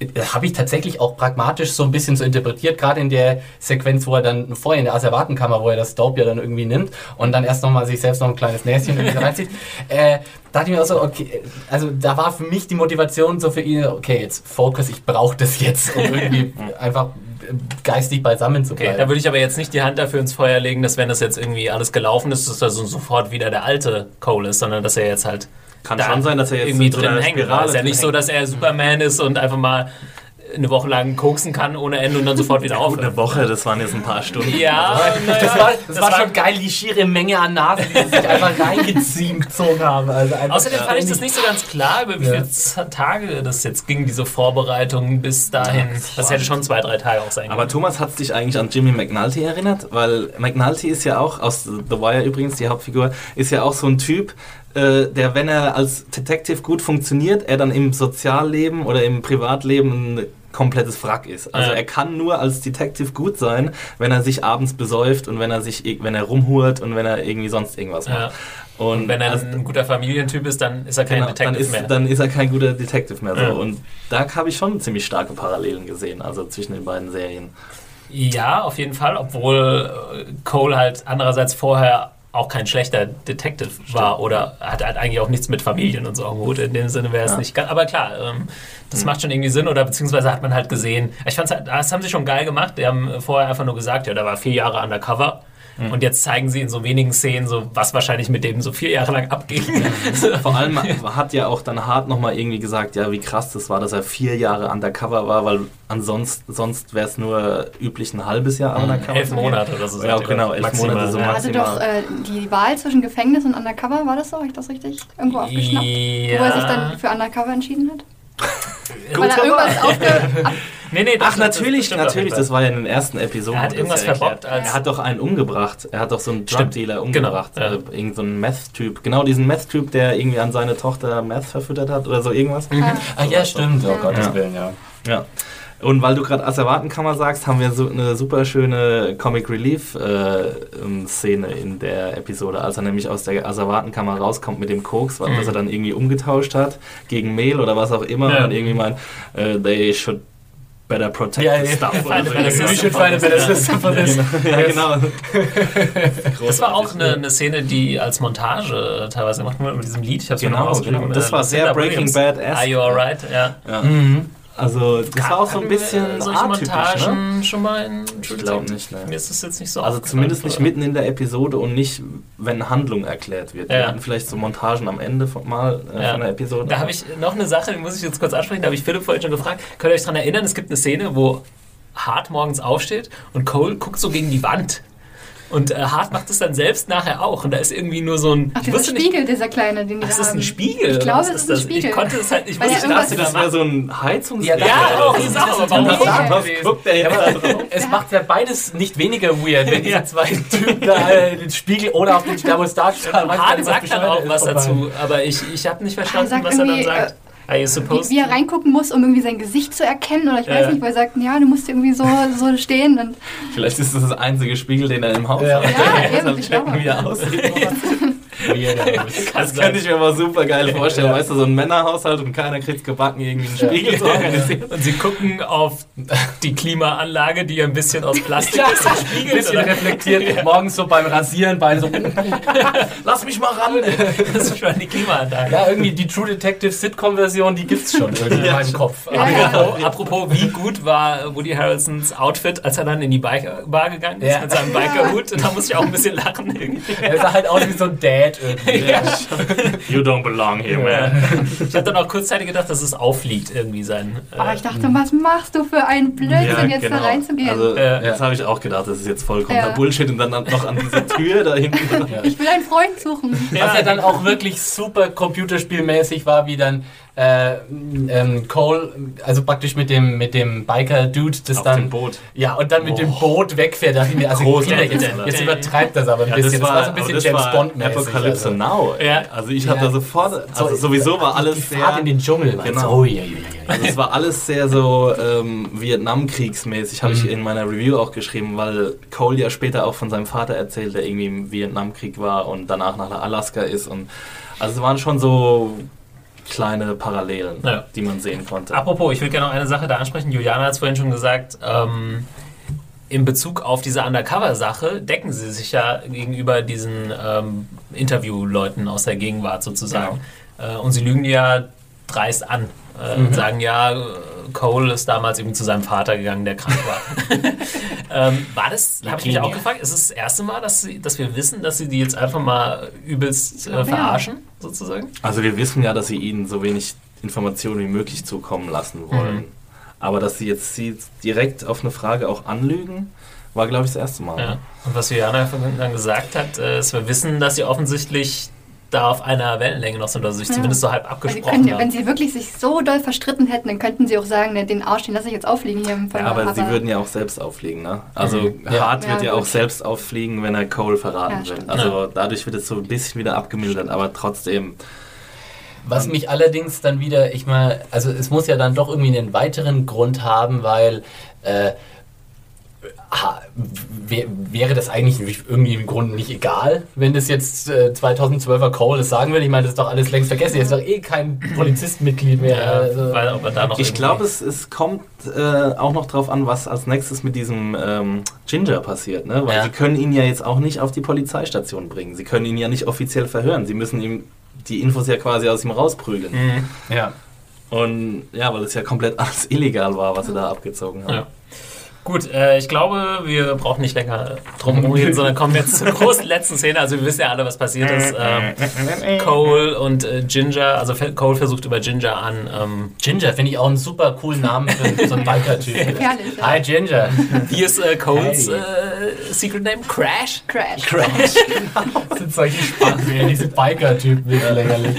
äh, habe ich tatsächlich auch pragmatisch so ein bisschen so interpretiert, gerade in der Sequenz, wo er dann vorher in der Asservatenkammer, wo er das Dope ja dann irgendwie nimmt und dann erst nochmal sich selbst noch ein kleines Näschen irgendwie reinzieht. Äh, dachte ich mir auch so, okay, also da war für mich die Motivation so für ihn, okay, jetzt Focus, ich brauche das jetzt, um irgendwie einfach äh, geistig beisammen zu Okay, bleiben. da würde ich aber jetzt nicht die Hand dafür ins Feuer legen, dass wenn das jetzt irgendwie alles gelaufen ist, dass das so sofort wieder der alte Cole ist, sondern dass er jetzt halt Kann da schon sein, dass er jetzt irgendwie drin hängt. Spirale Es ist ja nicht so, dass er Superman ist und einfach mal eine Woche lang koksen kann ohne Ende und dann sofort wieder aufhört. eine Woche, das waren jetzt ein paar Stunden. Ja, Das war, das das war schon geil, die schiere Menge an Nasen, die sie sich einfach reingezogen gezogen haben. Also einfach Außerdem fand ich das nicht so ganz klar, über wie Ja. viele Tage das jetzt ging, diese Vorbereitung bis dahin. Das hätte schon zwei, drei Tage auch sein Aber können. Thomas hat dich eigentlich an Jimmy McNulty erinnert, weil McNulty ist ja auch, aus The Wire übrigens, die Hauptfigur, ist ja auch so ein Typ, äh, der, wenn er als Detective gut funktioniert, er dann im Sozialleben oder im Privatleben ein komplettes Wrack ist. Also Ja. er kann nur als Detective gut sein, wenn er sich abends besäuft und wenn er sich, wenn er rumhurt und wenn er irgendwie sonst irgendwas macht. Und, Und wenn er also- ein guter Familientyp ist, dann ist er kein Genau, dann, Detective ist, mehr. dann ist er kein guter Detective mehr. So. Ja. Und da habe ich schon ziemlich starke Parallelen gesehen, also zwischen den beiden Serien. Ja, auf jeden Fall, obwohl äh, Cole halt andererseits vorher auch kein schlechter Detective war oder hat halt eigentlich auch nichts mit Familien und so am Hut. In dem Sinne wäre es nicht ganz. Aber klar, ähm, das macht schon irgendwie Sinn oder beziehungsweise hat man halt gesehen. Ich fand's halt, das haben sie schon geil gemacht. Die haben vorher einfach nur gesagt, ja, der war vier Jahre undercover. Und jetzt zeigen sie in so wenigen Szenen, so was wahrscheinlich mit dem so vier Jahre lang abging. Vor allem hat ja auch dann Hart nochmal irgendwie gesagt, ja, wie krass das war, dass er vier Jahre undercover war, weil ansonsten sonst wäre es nur üblich ein halbes Jahr undercover. elf. Monate oder so. Ja, er, genau, elf maximal, Monate so ja. Er hatte maximal. doch äh, die Wahl zwischen Gefängnis und Undercover, war das so? Habe ich das richtig irgendwo aufgeschnappt? Ja. Wo er sich dann für Undercover entschieden hat? Guter Weil er irgendwas aufge... ab- Nee, nee, Ach, natürlich, natürlich, das war ja in den ersten Episoden. Er hat irgendwas ja verbockt Er hat doch einen umgebracht. Er hat doch so einen. Drug-Dealer umgebracht. Genau, ja. Äh, Irgend so einen Meth-Typ. Genau diesen Meth-Typ, der irgendwie an seine Tochter Meth verfüttert hat oder so irgendwas. Ah ja, stimmt. Oh Ja. Gottes. Willen, ja. Ja. Und weil du gerade Asservatenkammer sagst, haben wir so eine super schöne Comic Relief äh, ähm, Szene in der Episode, als er nämlich aus der Asservatenkammer rauskommt mit dem Koks, was, was er dann irgendwie umgetauscht hat gegen Mehl oder was auch immer Ja. und irgendwie meint, äh, they should better protect Ja, the ja. stuff. Find a better system. We should find a better system for this. ja, genau. Das war auch eine, eine Szene, die als Montage teilweise gemacht wurde mit diesem Lied. Ich hab's mir Genau, genau. Das Äh, war sehr Lucinda Breaking Williams. Bad-esque. Are you alright? Ja. Ja. Mhm. Also das war auch so ein wir bisschen solche atypisch, ne? Montagen schon mal in Ich glaube nicht, ne. Mir ist das jetzt nicht so Also zumindest nicht mitten in der Episode und nicht, wenn Handlung erklärt wird. Wir Ja. hatten vielleicht so Montagen am Ende von, mal äh, Ja. von der Episode. Da habe ich noch eine Sache, die muss ich jetzt kurz ansprechen. Da habe ich Philipp vorhin schon gefragt. Könnt ihr euch daran erinnern, es gibt eine Szene, wo Hart morgens aufsteht und Cole guckt so gegen die Wand. Und äh, Hart macht es dann selbst nachher auch. Und da ist irgendwie nur so ein. Ach, ich dieser wusste nicht, Spiegel, dieser kleine, den die Ach, ist da das ein. Spiegel? Ich glaube, es ist ein das? Spiegel. Ich konnte es halt, ich Weil wusste nicht, irgendwas- sie das da wäre so ein Heizungs... Ja, Ja, auch, ist auch, aber warum nicht? Was guckt der jetzt da drauf? Es macht ja beides nicht weniger weird, wenn diese zwei Typen da äh, den Spiegel oder auf den Stern darstellen. Hart sagt dann auch was dazu, aber ich, ich habe nicht verstanden, was er dann irgendwie, sagt. Are you Wie, supposed wie er reingucken muss, um irgendwie sein Gesicht zu erkennen. Oder ich weiß Ja. nicht, weil er sagt, ja, du musst irgendwie so, so stehen. Und, Vielleicht ist das das einzige Spiegel, den er im Haus Ja. hat. ja, Dass eben, ich glaube. wie er aussieht. Ja. Das kann ich mir aber super geil vorstellen. Weißt du, so ein Männerhaushalt und keiner kriegt gebacken, irgendwie einen Spiegel zu organisieren. Und sie gucken auf die Klimaanlage, die ein bisschen aus Plastik Ja, ist. ein Spiegel bisschen reflektiert. Morgens so beim Rasieren, beide so. Lass mich mal ran. Das ist schon die Klimaanlage. Ja, irgendwie die True Detective Sitcom-Version, die gibt's schon irgendwie in meinem Kopf. Ja, ja. Apropos, apropos, wie gut war Woody Harrelsons Outfit, als er dann in die Biker Bar gegangen ist Ja. mit seinem Bikerhut? Da muss ich auch ein bisschen lachen. irgendwie. Er sah halt aus wie so ein Dad irgendwie. You don't belong here, man. Ich habe dann auch kurzzeitig gedacht, dass es auffliegt, irgendwie sein. Äh, Aber ich dachte, was machst du für einen Blödsinn, jetzt da reinzugehen? Also, Ja. das habe ich auch gedacht, das ist jetzt vollkommener Ja. Bullshit und dann noch an diese Tür da hinten. ich will einen Freund suchen. Was ja dann auch wirklich super computerspielmäßig war, wie dann äh, ähm, Cole, also praktisch mit dem, mit dem Biker-Dude, das Auf dann. dem Boot. Ja, und dann mit dem Boot wegfährt. Da ich mir, also Kinder, jetzt, jetzt übertreibt das aber ein Ja, bisschen. Das war, so ein bisschen das James war Bond-mäßig. Apokalypse also. Now. ey. Ja. Also ich Ja. habe da sofort, also sowieso war alles Die sehr, Fahrt in den Dschungel? Genau. Ui, ui, ui, ui. also es war alles sehr so ähm, Vietnamkriegsmäßig, habe ich Mhm. in meiner Review auch geschrieben, weil Cole ja später auch von seinem Vater erzählt, der irgendwie im Vietnamkrieg war und danach nach Alaska ist und also es waren schon so kleine Parallelen, Ja. die man sehen konnte. Apropos, ich will gerne noch eine Sache da ansprechen. Juliana hat es vorhin schon gesagt. Ähm, in Bezug auf diese Undercover-Sache decken sie sich ja gegenüber diesen ähm, Interviewleuten aus der Gegenwart sozusagen. Äh, und sie lügen ja dreist an. Äh, und sagen ja, äh, Cole ist damals eben zu seinem Vater gegangen, der krank war. ähm, war das, habe ich mich auch gefragt, ist es das erste Mal, dass, sie, dass wir wissen, dass sie die jetzt einfach mal übelst äh, glaube, ja. verarschen, sozusagen? Also wir wissen ja, dass sie ihnen so wenig Informationen wie möglich zukommen lassen wollen. Mhm. Aber dass sie jetzt sie direkt auf eine Frage auch anlügen, war glaube ich das erste Mal. Ja. Und was Juliana vorhin dann gesagt hat, äh, ist, wir wissen, dass sie offensichtlich da auf einer Wellenlänge noch sind, oder sich Ja. zumindest so halb Also abgesprochen können, ja- wenn sie wirklich sich so doll verstritten hätten, dann könnten sie auch sagen, ne, den Arsch, den lasse ich jetzt auffliegen hier im Ja, aber sie würden ja auch selbst auffliegen, ne? Also Mhm. Ja. Hart wird Ja, ja gut. auch selbst auffliegen, wenn er Cole verraten Ja, will. stimmt. Also dadurch wird es so ein bisschen wieder abgemildert, aber trotzdem. Was mich allerdings dann wieder, ich mal, also es muss ja dann doch irgendwie einen weiteren Grund haben, weil äh, wäre das eigentlich irgendwie im Grunde nicht egal, wenn das jetzt äh, 2012er Cole das sagen will. Ich meine, das ist doch alles längst vergessen. Jetzt ist doch eh kein Polizistmitglied mehr. Ja, also, weil ob er da noch Ich glaube, es, es kommt äh, auch noch drauf an, was als nächstes mit diesem ähm, Ginger passiert, ne? Weil Ja. sie können ihn ja jetzt auch nicht auf die Polizeistation bringen. Sie können ihn ja nicht offiziell verhören. Sie müssen ihm die Infos ja quasi aus ihm rausprügeln. Mhm. ja. Und ja, weil es ja komplett alles illegal war, was sie da abgezogen haben. Ja. Gut, äh, ich glaube, wir brauchen nicht länger drum rumreden, sondern kommen jetzt zur großen letzten Szene. Also wir wissen ja alle, was passiert ist. Ähm, Cole und äh, Ginger, also Cole versucht über Ginger an. Ähm, Ginger finde ich auch einen super coolen Namen für so einen Biker-Typ. Ja. Hi Ginger. wie ist äh, Coles Hey. äh, Secret Name? Crash? Crash. Crash. Das sind solche Spannungen, diese Biker-Typen, wirklich lächerlich.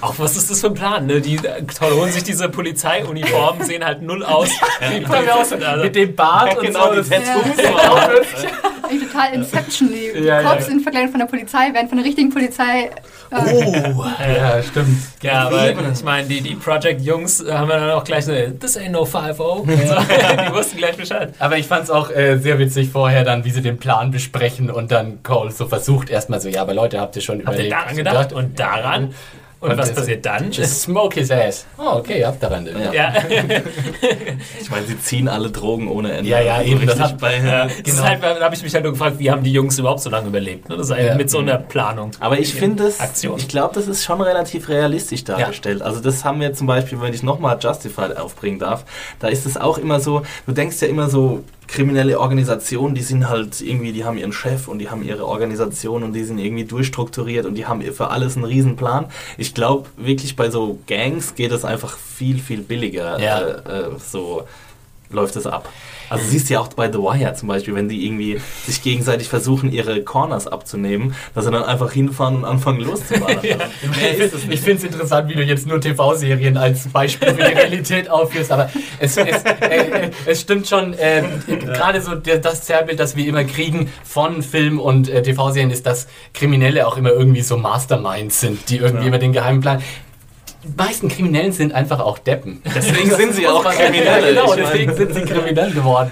Auch was ist das für ein Plan? Ne? Die äh, holen sich diese Polizeiuniformen, sehen halt null aus. wie Polizisten. Also, Mit dem Bart und genau, so. die das- Tattoos. Ja. Eigentlich total Inception. Die, Ja, ja. Cops in Vergleich von der Polizei werden von der richtigen Polizei. Äh, Oh, ja, stimmt. Ja, aber ich meine, die, die Project-Jungs äh, haben ja dann auch gleich so, this ain't no 5-0. So, die wussten gleich Bescheid. Aber ich fand es auch äh, sehr witzig vorher dann, wie sie den Plan besprechen und dann Cole so versucht erstmal so, ja, aber Leute, habt ihr schon Habt ihr überlegt? daran gedacht und daran? Und, Und was das- passiert dann? Just smoke his ass. Oh, okay, ihr habt daran gedacht. Ja, Ich meine, sie ziehen alle Drogen ohne Ende. Ja, ja, eben, das Richtig hat- bei, ja. Das ist Genau. halt, da habe ich mich halt nur gefragt, wie haben die Jungs überhaupt so lange überlebt? Ne? Das ist Ja. mit so einer Planung. Aber ich finde es, Aktion. ich glaube, das ist schon relativ realistisch dargestellt. Also das haben wir zum Beispiel, wenn ich nochmal Justified aufbringen darf, da ist es auch immer so, du denkst ja immer so, kriminelle Organisationen, die sind halt irgendwie, die haben ihren Chef und die haben ihre Organisation und die sind irgendwie durchstrukturiert und die haben für alles einen Riesenplan. Ich glaube wirklich bei so Gangs geht es einfach viel, viel billiger. Ja. Äh, äh, so läuft es ab. Also siehst du ja auch bei The Wire zum Beispiel, wenn die irgendwie sich gegenseitig versuchen, ihre Corners abzunehmen, dass sie dann einfach hinfahren und anfangen loszuballern. Ist es Ich finde es interessant, wie du jetzt nur TV-Serien als Beispiel für die Realität aufführst, aber es, es, äh, äh, es stimmt schon, äh, gerade so der, das Zerrbild, das wir immer kriegen von Film und äh, TV-Serien, ist, dass Kriminelle auch immer irgendwie so Masterminds sind, die irgendwie Ja. immer den geheimen Plan. Die meisten Kriminellen sind einfach auch Deppen. Deswegen sind sie auch Kriminelle. Ja, genau, deswegen sind sie kriminell geworden.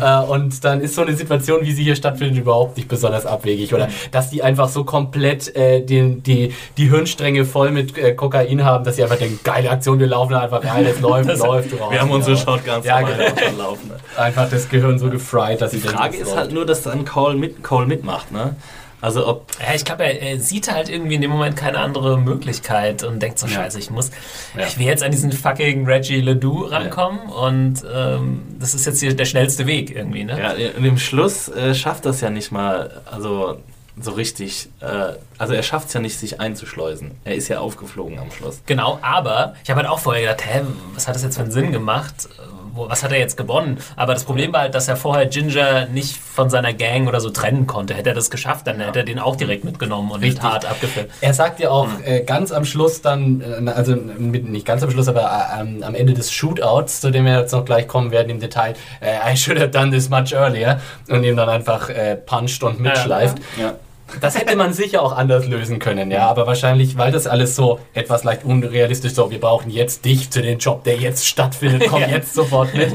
Äh, und dann ist so eine Situation, wie sie hier stattfindet, überhaupt nicht besonders abwegig. Oder dass die einfach so komplett äh, den, die, die Hirnstränge voll mit äh, Kokain haben, dass sie einfach denken, geile Aktion, wir laufen einfach rein, es läuft, läuft. raus, Wir haben unsere. Shotguns Ja, genau. schon laufen. Einfach das Gehirn so gefried, dass Die sie Frage denken, ist halt läuft. nur, dass dann Cole, mit, Cole mitmacht, ne? Also ob Ja, ich glaube, er, er sieht halt irgendwie in dem Moment keine andere Möglichkeit und denkt so, Ja. scheiße, ich muss, Ja. ich will jetzt an diesen fucking Reggie Ledoux rankommen und ähm, das ist jetzt hier der schnellste Weg irgendwie, ne? Ja, und im Schluss äh, schafft das ja nicht mal, also so richtig, äh, also er schafft es ja nicht, sich einzuschleusen. Er ist ja aufgeflogen am Schluss. Genau, aber ich habe halt auch vorher gedacht, hä, was hat das jetzt für einen Sinn gemacht? Was hat er jetzt gewonnen? Aber das Problem war halt, dass er vorher Ginger nicht von seiner Gang oder so trennen konnte. Hätte er das geschafft, dann hätte er den auch direkt mitgenommen und Richtig. nicht hart abgefilmt. Er sagt ja auch äh, ganz am Schluss dann, äh, also mit, nicht ganz am Schluss, aber äh, am- Ende des Shootouts, zu dem wir jetzt noch gleich kommen werden im Detail, äh, I should have done this much earlier und ihm dann einfach äh, puncht und mitschleift. Ja. Das hätte man sicher auch anders lösen können, ja, aber wahrscheinlich, weil das alles so etwas leicht unrealistisch so, wir brauchen jetzt dich für den Job, der jetzt stattfindet, komm Ja. jetzt sofort mit.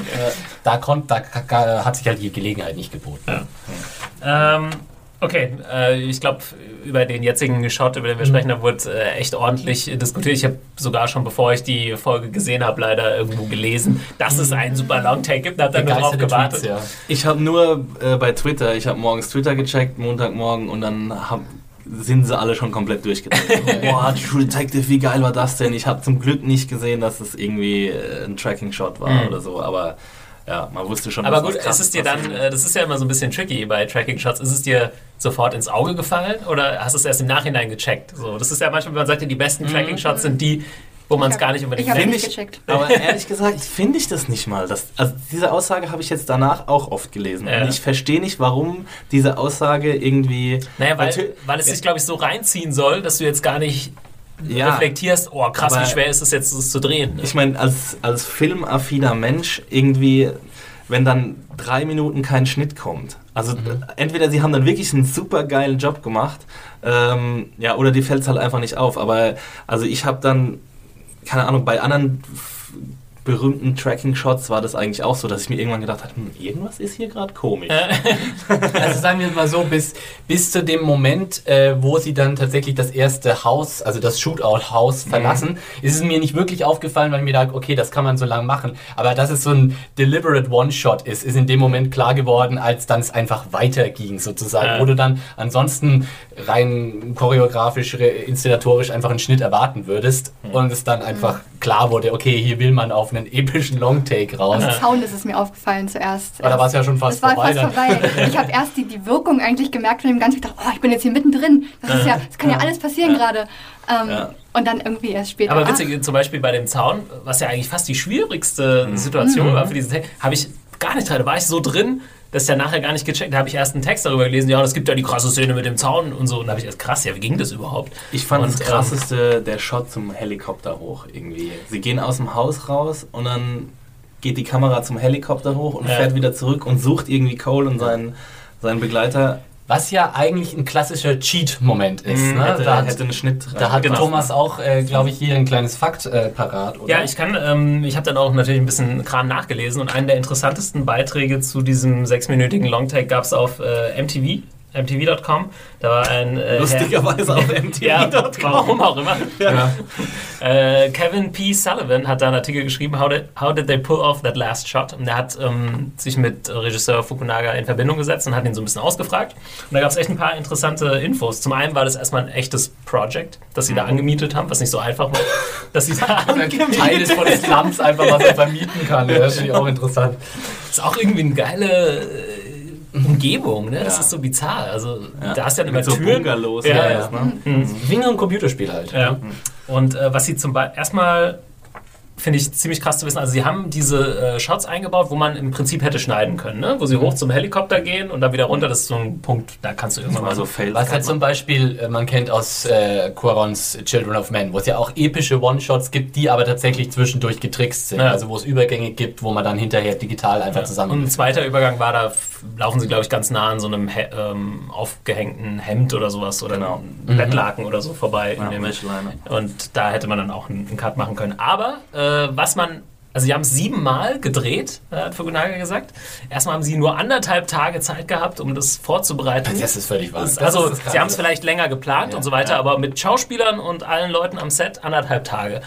Da, konnt, da ka- hat sich halt die Gelegenheit nicht geboten. Ähm, okay, äh, ich glaube, über den jetzigen Shot, über den wir sprechen, da wurde äh, echt ordentlich diskutiert. Ich habe sogar schon, bevor ich die Folge gesehen habe, leider irgendwo gelesen, dass es einen super Long-Take gibt. Da habe dann nur drauf Begeisterte gewartet. Tweets, ja. Ich habe nur äh, bei Twitter, ich habe morgens Twitter gecheckt, Montagmorgen, und dann hab, sind sie alle schon komplett durchgedreht. Boah, True Detective, wie geil war das denn? Ich habe zum Glück nicht gesehen, dass es irgendwie äh, ein Tracking-Shot war Mhm. oder so, aber ja, man wusste schon, Aber dass gut, was ist es dir dann, äh, das ist ja immer so ein bisschen tricky bei Tracking-Shots, ist es dir sofort ins Auge gefallen oder hast du es erst im Nachhinein gecheckt? So, das ist ja manchmal, wenn man sagt, ja, die besten Tracking-Shots sind die, wo man es gar nicht unbedingt Ich nicht ich- gecheckt. Aber ehrlich gesagt, finde ich das nicht mal. Das, also diese Aussage habe ich jetzt danach auch oft gelesen. Ja. Und ich verstehe nicht, warum diese Aussage irgendwie. Naja, weil, weil es sich, glaube ich, so reinziehen soll, dass du jetzt gar nicht Ja. reflektierst, oh krass, wie schwer ist es jetzt, das zu drehen. Ne? Ich meine, als, als filmaffiner Mensch irgendwie, wenn dann drei Minuten kein Schnitt kommt. Also Mhm. entweder sie haben dann wirklich einen super geilen Job gemacht, ähm, ja, oder die fällt es halt einfach nicht auf. Aber also ich habe dann, keine Ahnung, bei anderen berühmten Tracking-Shots war das eigentlich auch so, dass ich mir irgendwann gedacht habe, hm, irgendwas ist hier gerade komisch. Also sagen wir mal so, bis, bis zu dem Moment, äh, wo sie dann tatsächlich das erste Haus, also das Shootout-Haus verlassen, ist es mir nicht wirklich aufgefallen, weil ich mir dachte, okay, das kann man so lang machen. Aber dass es so ein deliberate One-Shot ist, ist in dem Moment klar geworden, als dann es einfach weiterging sozusagen, Ja. wo du dann ansonsten rein choreografisch, re- inszenatorisch einfach einen Schnitt erwarten würdest und es dann einfach klar wurde, okay, hier will man auf einen epischen Long-Take raus. Am Sound ist es mir aufgefallen zuerst. Aber da war es ja schon fast war vorbei. fast dann. vorbei. Ich habe erst die, die Wirkung eigentlich gemerkt von dem Ganzen. Ich dachte, oh, ich bin jetzt hier mittendrin. Das, ist ja, das kann ja alles passieren gerade. Ähm, Ja. Und dann irgendwie erst später. Aber ach, witzig, zum Beispiel bei dem Zaun, was ja eigentlich fast die schwierigste Situation war für diesen Text, habe ich gar nicht drin. Da war ich so drin, dass ich ja nachher gar nicht gecheckt. Da habe ich erst einen Text darüber gelesen, ja, es gibt ja die krasse Szene mit dem Zaun und so. Und da habe ich erst krass, ja, wie ging das überhaupt? Ich fand Und, das ähm, krasseste der Shot zum Helikopter hoch irgendwie. Sie gehen aus dem Haus raus und dann geht die Kamera zum Helikopter hoch und Ja. fährt wieder zurück und sucht irgendwie Cole und seinen, seinen Begleiter. Was ja eigentlich ein klassischer Cheat-Moment ist. Mhm, ne? hätte, da, hat, hätte einen Schnitt da hat Genau. Thomas auch, äh, glaube ich, hier ein kleines Fakt äh, parat. Oder? Ja, ich kann, ähm, ich habe dann auch natürlich ein bisschen Kram nachgelesen und einen der interessantesten Beiträge zu diesem sechsminütigen Longtake gab es auf äh, MTV, MTV.com. Da war ein äh, Lustigerweise auf Herr- MTV.com. Ja, warum auch immer. Ja. Äh, Kevin P. Sullivan hat da einen Artikel geschrieben, How did, how did they pull off that last shot? Und er hat ähm, sich mit Regisseur Fukunaga in Verbindung gesetzt und hat ihn so ein bisschen ausgefragt. Und da gab es echt ein paar interessante Infos. Zum einen war das erstmal ein echtes Project, das sie da angemietet haben, was nicht so einfach war. dass sie da Teil ist von des Slums einfach, was er vermieten kann. Ja, das finde ich auch interessant. ist auch irgendwie eine geile äh, Umgebung, ne? Das Ja. ist so bizarr. Also Ja. da hast du ja immer Mit so Türen. Bungalows. Ja, und ja. alles, ne? Wie ein Computerspiel halt. Ja. Und äh, was sie zum Beispiel erstmal finde ich ziemlich krass zu wissen. Also sie haben diese äh, Shots eingebaut, wo man im Prinzip hätte schneiden können, ne? wo sie hoch zum Helikopter gehen und dann wieder runter. Das ist so ein Punkt, da kannst du irgendwann Mal so. Fails. Was halt zum Beispiel äh, man kennt aus äh, Quarons Children of Men, wo es ja auch epische One-Shots gibt, die aber tatsächlich zwischendurch getrickst sind. Ja. Also wo es Übergänge gibt, wo man dann hinterher digital einfach Und zusammen... ein zweiter Übergang war, da laufen sie, glaube ich, ganz nah an so einem He ähm, aufgehängten Hemd oder sowas oder Genau. einem Bettlaken oder so vorbei. Ja, und da hätte man dann auch einen, einen Cut machen können. Aber äh, was man, also sie haben es siebenmal gedreht, äh, hat Fukunaga gesagt. Erstmal haben sie nur anderthalb Tage Zeit gehabt, um das vorzubereiten. das ist völlig wahr. Das, also, ist sie haben es vielleicht länger geplant Ja, und so weiter, ja. aber mit Schauspielern und allen Leuten am Set anderthalb Tage.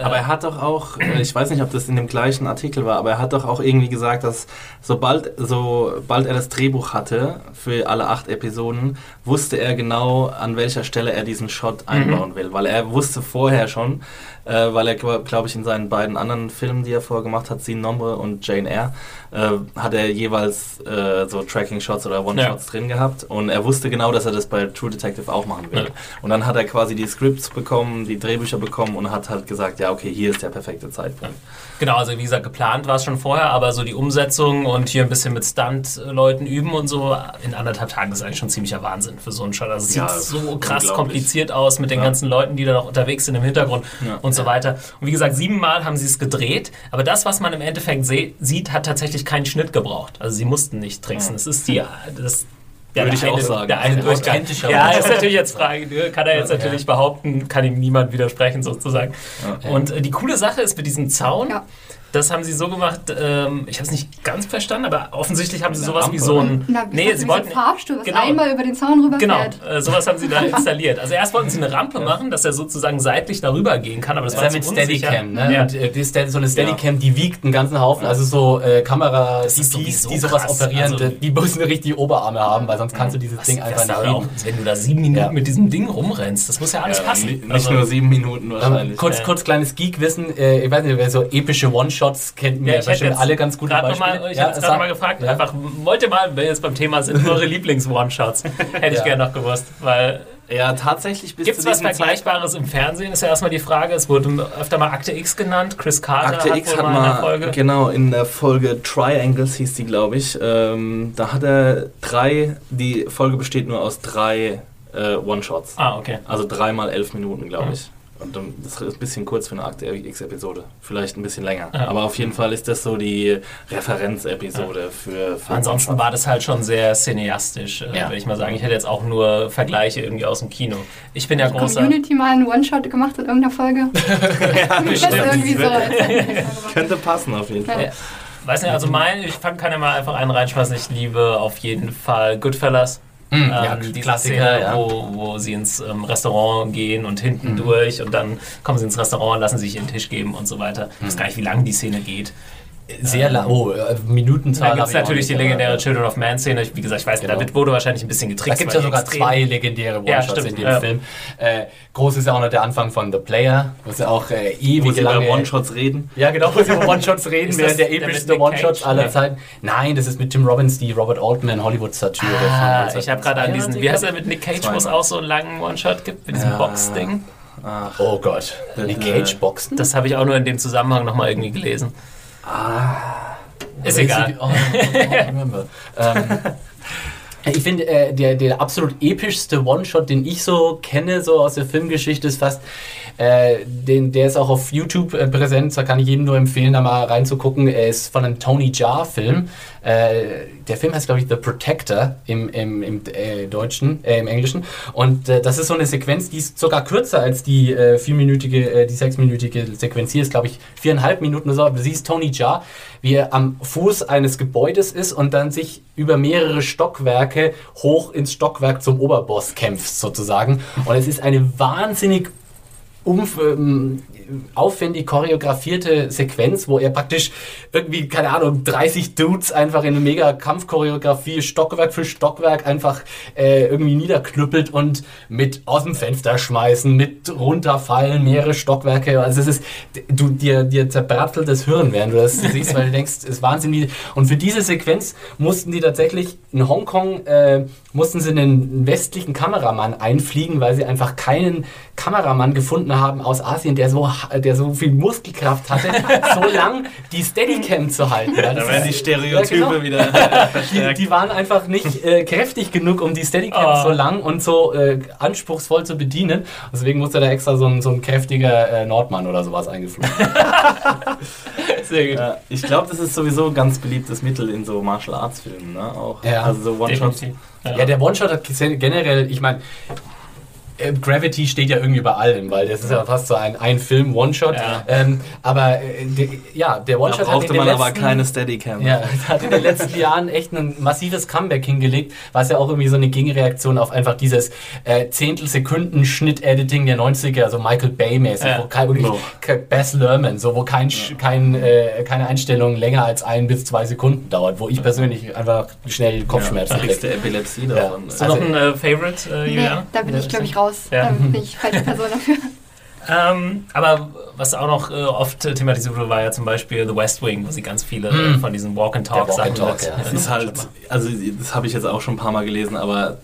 Aber er hat doch auch, äh, ich weiß nicht, ob das in dem gleichen Artikel war, aber er hat doch auch irgendwie gesagt, dass sobald, sobald er das Drehbuch hatte für alle acht Episoden, wusste er genau, an welcher Stelle er diesen Shot einbauen will. Weil er wusste vorher schon, äh, weil er, glaube ich, in seinen beiden anderen Filmen, die die er vorher gemacht hat, Sin Nombre und Jane Eyre, äh, hat er jeweils äh, so Tracking-Shots oder One-Shots Ja. drin gehabt und er wusste genau, dass er das bei True Detective auch machen will. Ja. Und dann hat er quasi die Scripts bekommen, die Drehbücher bekommen und hat halt gesagt, ja okay, hier ist der perfekte Zeitpunkt. Genau, also wie gesagt, geplant war es schon vorher, aber so die Umsetzung und hier ein bisschen mit Stunt-Leuten üben und so in anderthalb Tagen ist eigentlich schon ziemlicher Wahnsinn für so einen Shot. Also es Ja, sieht so krass kompliziert aus mit den Ja. ganzen Leuten, die da noch unterwegs sind im Hintergrund Ja. und so weiter. Und wie gesagt, siebenmal haben sie es gedreht, aber das, was man im Endeffekt sieht, hat tatsächlich keinen Schnitt gebraucht. Also sie mussten nicht tricksen. Es ist die, das ja, Würde der ich auch eine, sagen. Der eine Ein Durchgang. authentischer Ja, ist natürlich jetzt Frage, ne, kann er jetzt natürlich behaupten, kann ihm niemand widersprechen sozusagen. Und äh, die coole Sache ist mit diesem Zaun, Ja. Das haben sie so gemacht, ähm, ich habe es nicht ganz verstanden, aber offensichtlich haben sie sowas wie Rampe, so ein... Na, nee, sie so wollten... ein Fahrstuhl, was genau. einmal über den Zaun Genau, rüberfährt. äh, sowas haben sie da installiert. Also erst wollten sie eine Rampe machen, dass er sozusagen seitlich darüber gehen kann, aber das, Das war ja mit. Steadicam, ne? Ja. Und, äh, so eine Steadicam, die wiegt einen ganzen Haufen. Also so äh, kamera sowieso die sowas krass. operieren, Also- die müssen richtig Oberarme haben, weil sonst kannst du dieses Was, Ding einfach nicht auch, wenn du da sieben Minuten Ja. mit diesem Ding rumrennst, das muss ja alles passen. Nicht, Also- nur sieben Minuten wahrscheinlich. Ähm, kurz, Ja. kurz kleines Geek-Wissen. Äh, ich weiß nicht, wer so epische One-Shots kennt, Ja, mir jetzt alle ganz Beispiele. Mal, ich Ja, jetzt gerade mal gefragt, ja. einfach, wollt ihr mal, wenn wir jetzt beim Thema sind, eure Lieblings-One-Shots? Hätte ich Ja. gerne noch gewusst, weil ja, tatsächlich bis Gibt es was Vergleichbares im Fernsehen? Ist ja erstmal die Frage. Es wurde öfter mal Akte X genannt. Chris Carter Akte hat X hat mal in der Folge. genau, in der Folge Triangles hieß die, glaube ich. Ähm, da hat er drei, die Folge besteht nur aus drei äh, One-Shots. Ah, okay. Also dreimal elf Minuten, glaube Ja. ich. Und das ist ein bisschen kurz für eine Akte X-Episode. Vielleicht ein bisschen länger. Ja. Aber auf jeden Fall ist das so die Referenzepisode für, für Ansonsten war das halt schon sehr cineastisch, äh, Ja. würde ich mal sagen. Ich hätte jetzt auch nur Vergleiche irgendwie aus dem Kino. Ich bin ja Hat großer. Community mal einen One-Shot gemacht in irgendeiner Folge? ja, ist irgendwie so. Könnte passen auf jeden Fall. Ja. Weiß nicht, also mein, ich fang- kann ja mal einfach einen reinschmeißen. Ich liebe auf jeden Fall Goodfellas. Hm, ja, Ähm, diese Klassiker, Szene, ja. wo, wo sie ins ähm, Restaurant gehen und hinten Mhm. durch und dann kommen sie ins Restaurant, lassen sich ihren Tisch geben und so weiter. Ich weiß gar nicht, wie lange die Szene geht. Sehr lang. Oh, äh, Minutenzahl. Da gibt es natürlich die legendäre Children of Man Szene. Ich- Wie gesagt, ich weiß, Genau. damit wurde wahrscheinlich ein bisschen Da getrickst. gibt es ja sogar zwei legendäre Ja, One-Shots stimmt, in dem ja. Film. Äh, groß ist ja auch noch der Anfang von The Player, was ja auch äh, Wo ewig sie lange... über One-Shots reden. Ja, genau, wo sie über One-Shots reden, Ist während das der epischste One-Shots aller Nee. Zeiten. Nein, das ist mit Tim Robbins, die Robert Altman Hollywood-Satire Ah, ich habe gerade an diesen, wie heißt er mit Nick Cage, wo es auch so einen langen One-Shot gibt, mit diesem Ja. Box-Ding? Ach, Oh Gott. Nick Cage Boxen? Das habe ich auch nur in dem Zusammenhang nochmal irgendwie gelesen. Ist egal. Oh, I remember. ähm, ich finde, äh, der, der absolut epischste One-Shot, den ich so kenne, so aus der Filmgeschichte, ist fast, äh, den, der ist auch auf YouTube äh, präsent, da kann ich jedem nur empfehlen, da mal reinzugucken. Er ist von einem Tony Jaa-Film. Äh, der Film heißt, glaube ich, The Protector im, im, im äh, Deutschen, äh, im Englischen. Und äh, das ist so eine Sequenz, die ist sogar kürzer als die äh, vierminütige, äh, die sechsminütige Sequenz hier, ist, glaube ich, viereinhalb Minuten oder so. Du siehst Tony Jaa, wie er am Fuß eines Gebäudes ist und dann sich über mehrere Stockwerke hoch ins Stockwerk zum Oberboss kämpft, sozusagen. Und es ist eine wahnsinnig umf ähm, aufwendig choreografierte Sequenz, wo er praktisch irgendwie, keine Ahnung, 30 Dudes einfach in eine mega Kampfchoreografie, Stockwerk für Stockwerk einfach äh, irgendwie niederknüppelt und mit aus dem Fenster schmeißen, mit runterfallen, mehrere Stockwerke. Also es ist, du, dir, dir zerbrattelt das Hirn, während du das siehst, weil du denkst, es ist wahnsinnig. Und für diese Sequenz mussten die tatsächlich in Hongkong, äh, mussten sie einen westlichen Kameramann einfliegen, weil sie einfach keinen Kameramann gefunden haben aus Asien, der so, der so viel Muskelkraft hatte, so lang die Steadicam zu halten. Das Da werden die Stereotype Ja, genau. wieder die, verstärkt. die waren einfach nicht äh, kräftig genug, um die Steadicam Ah. so lang und so äh, anspruchsvoll zu bedienen. Deswegen musste da extra so ein, so ein kräftiger äh, Nordmann oder sowas eingeflogen. Sehr gut. Ja, ich glaube, das ist sowieso ein ganz beliebtes Mittel in so Martial Arts Filmen, ne? Auch. Ja, also so One-Shots. Definitiv. Ja, der One-Shot hat generell, ich meine, äh, Gravity steht ja irgendwie über allem, weil das ist ja fast so ein, ein Film One-Shot. Ja. Ähm, aber äh, de, ja, der Da One-Shot hat in man aber letzten, keine Steadicam. Ja, hat in den letzten Jahren echt ein massives Comeback hingelegt, was ja auch irgendwie so eine Gegenreaktion auf einfach dieses äh, Zehntelsekunden-Schnitt-Editing der 90er, so Michael Bay-mäßig, Ja. wo kein, wirklich ke- Bess Lerman, so wo kein, Sch- kein, äh, keine Einstellung länger als ein bis zwei Sekunden dauert, wo ich persönlich einfach schnell Kopfschmerzen kriegst kriege. Epilepsie Ja. davon. Hast du noch Also- ein äh, Favorite, äh, Nee, da bin ich, glaube ich, raus. Ja. Da bin ich falsche Person dafür. Ähm, aber was auch noch äh, oft thematisiert wurde, war ja zum Beispiel The West Wing, wo sie ganz viele äh, von diesen Walk-and-Talk-Sachen Walk and Talk, ja. Es ist halt, also das habe ich jetzt auch schon ein paar Mal gelesen, aber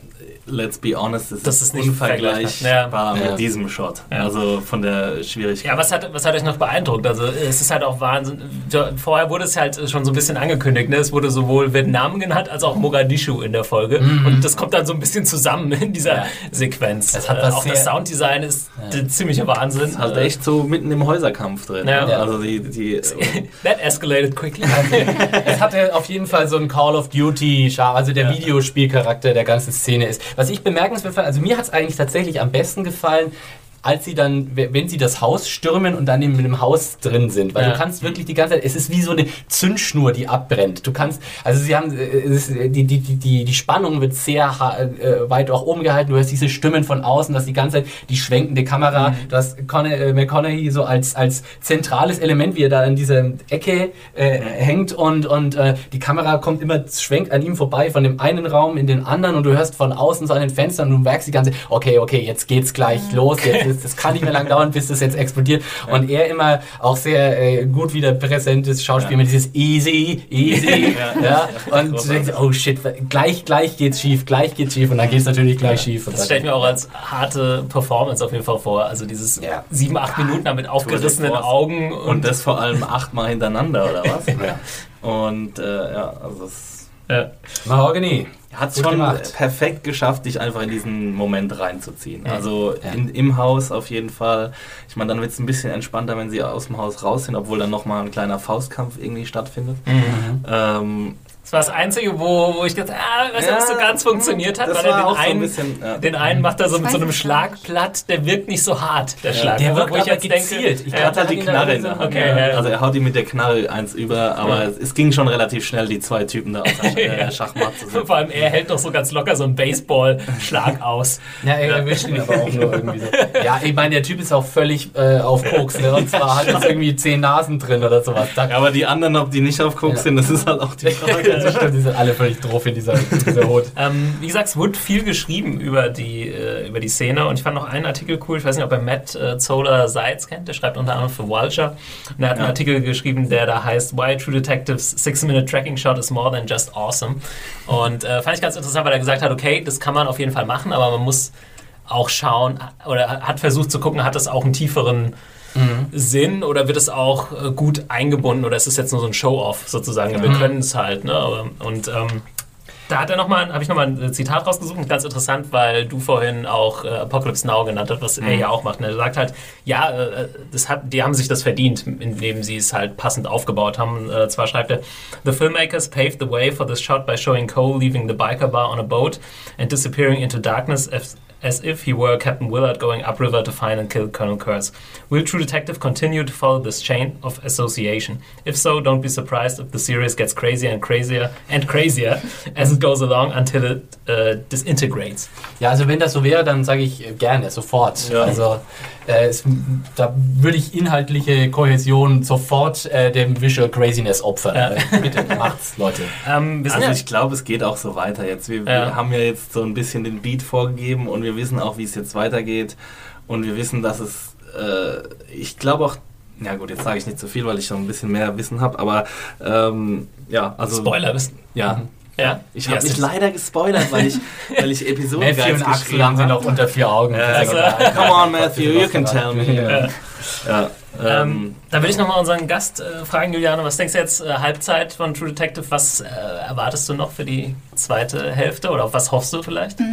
let's be honest, es Das ist, ist nicht unvergleichbar vergleichbar. Ja. mit diesem Shot. Ja. Also von der Schwierigkeit. Ja, was hat, was hat euch noch beeindruckt? Also es ist halt auch Wahnsinn. Ja, Vorher wurde es halt schon so ein bisschen angekündigt. Ne? Es wurde sowohl Vietnam genannt als auch Mogadischu in der Folge. Und das kommt dann so ein bisschen zusammen in dieser Ja. Sequenz. Es hat Äh, was auch das Sounddesign ist der ziemliche Wahnsinn. ist halt echt so mitten im Häuserkampf drin. Ja. ne? Also die, die That escalated quickly. Es hatte auf jeden Fall so einen Call of Duty also der Videospielcharakter der ganzen Szene ist. Was ich bemerkenswert fand, also mir hat es eigentlich tatsächlich am besten gefallen, als sie dann, wenn sie das Haus stürmen und dann in dem Haus drin sind. Weil Ja. du kannst wirklich die ganze Zeit, es ist wie so eine Zündschnur, die abbrennt. Du kannst, also sie haben, äh, ist, die, die, die, die, Spannung wird sehr äh, weit auch oben gehalten. Du hast diese Stimmen von außen, du hast die ganze Zeit die schwenkende Kamera. Du hast Conne, äh, McConaughey so als, als zentrales Element, wie er da an dieser Ecke äh, hängt und, und äh, die Kamera kommt immer, schwenkt an ihm vorbei von dem einen Raum in den anderen und du hörst von außen so an den Fenstern und du merkst die ganze Zeit, okay, okay, jetzt geht's gleich los, jetzt ist, das kann nicht mehr lang dauern, bis das jetzt explodiert. Und er immer auch sehr äh, gut wieder präsentes Schauspiel mit dieses easy, easy, ja, und du denkst, oh shit, gleich, gleich geht's schief, gleich geht's schief und dann geht's natürlich gleich schief. Und Das stelle ich mir auch als harte Performance auf jeden Fall vor. Also dieses Ja. sieben, acht Minuten da mit aufgerissenen. Augen und das vor allem achtmal hintereinander, oder was? Ja. Und äh, ja, also es ja. Mahogany. Hat es schon gemacht. perfekt geschafft, dich einfach in diesen Moment reinzuziehen. Ja. Also Ja. in, im Haus auf jeden Fall. Ich meine, dann wird es ein bisschen entspannter, wenn sie aus dem Haus raus sind, obwohl dann nochmal ein kleiner Faustkampf irgendwie stattfindet. Mhm. Ähm, Das war das Einzige, wo, wo ich gedacht ah, weiß nicht, ob es so Ja, ganz funktioniert hat, weil er den auch so ein einen, bisschen, ja. den einen macht er so mit so einem ich. Schlagplatt, der wirkt nicht so hart, der Schlag. Der wirkt wo ich aber jetzt denke, gezielt. Ich ja, Er hat halt die Knarre in so-. Okay, ja. ja. Also er haut ihm mit der Knarre eins über, aber es, es ging schon relativ schnell, die zwei Typen da auf der Ja. äh, Schachmatt zu setzen. Vor allem er hält doch so ganz locker so einen Baseball-Schlag aus. Ja, er erwischt ihn aber auch nur irgendwie so. Ja, ich meine, der Typ ist auch völlig äh, auf Koks, ne? Und zwar hat jetzt irgendwie zehn Nasen drin oder sowas. Ja, aber die anderen, ob die nicht auf Koks Ja. sind, das ist halt auch die Frage. Das stimmt, die sind alle völlig drauf in dieser, in dieser Hut. Ähm, wie gesagt, es wurde viel geschrieben über die, äh, über die Szene und ich fand noch einen Artikel cool, ich weiß nicht, ob ihr Matt äh, Zoller Seitz kennt, der schreibt unter anderem für Vulture und er hat einen Ja. Artikel geschrieben, der da heißt Why True Detectives Six-Minute Tracking Shot is more than just awesome und äh, fand ich ganz interessant, weil er gesagt hat, okay, das kann man auf jeden Fall machen, aber man muss auch schauen oder hat versucht zu gucken, hat das auch einen tieferen Sinn oder wird es auch äh, gut eingebunden oder ist es jetzt nur so ein Show-off sozusagen? Wir können es halt, ne? Und ähm, da hat er noch mal, habe ich nochmal ein Zitat rausgesucht, ganz interessant, weil du vorhin auch äh, Apocalypse Now genannt hast, was er ja auch macht. Und er sagt halt, ja, äh, das hat, die haben sich das verdient, indem sie es halt passend aufgebaut haben. Äh, zwar schreibt er, The filmmakers paved the way for this shot by showing Cole leaving the biker bar on a boat and disappearing into darkness as, as if he were Captain Willard going upriver to find and kill Colonel Kurtz. Will True Detective continue to follow this chain of association? If so, don't be surprised if the series gets crazier and crazier and crazier as it goes along until it uh, disintegrates. Ja, also wenn das so wäre, dann sage ich äh, gerne, sofort. Ja. Also äh, es, da würde ich inhaltliche Kohäsion sofort äh, dem Visual Craziness opfern. Ja. Äh, Bitte, macht's, Leute. Ähm, wir sind Also ja, ich glaube, es geht auch so weiter jetzt. Wir, Ja. wir haben ja jetzt so ein bisschen den Beat vorgegeben und wir wissen auch, wie es jetzt weitergeht. Und wir wissen, dass es, äh, ich glaube auch, ja gut, jetzt sage ich nicht zu viel, weil ich schon ein bisschen mehr Wissen habe, aber ähm, ja, also Spoiler wissen. Ja, Ja, ich Ja, habe mich es- leider gespoilert, weil ich, weil ich Episoden Matthew und Axel haben sie noch unter vier Augen. Also- Come on, Matthew, you can tell me. Ja. Ja, Ähm, ähm, da will ich nochmal unseren Gast äh, fragen, Juliane, was denkst du jetzt, äh, Halbzeit von True Detective, was äh, erwartest du noch für die zweite Hälfte oder auf was hoffst du vielleicht? Ist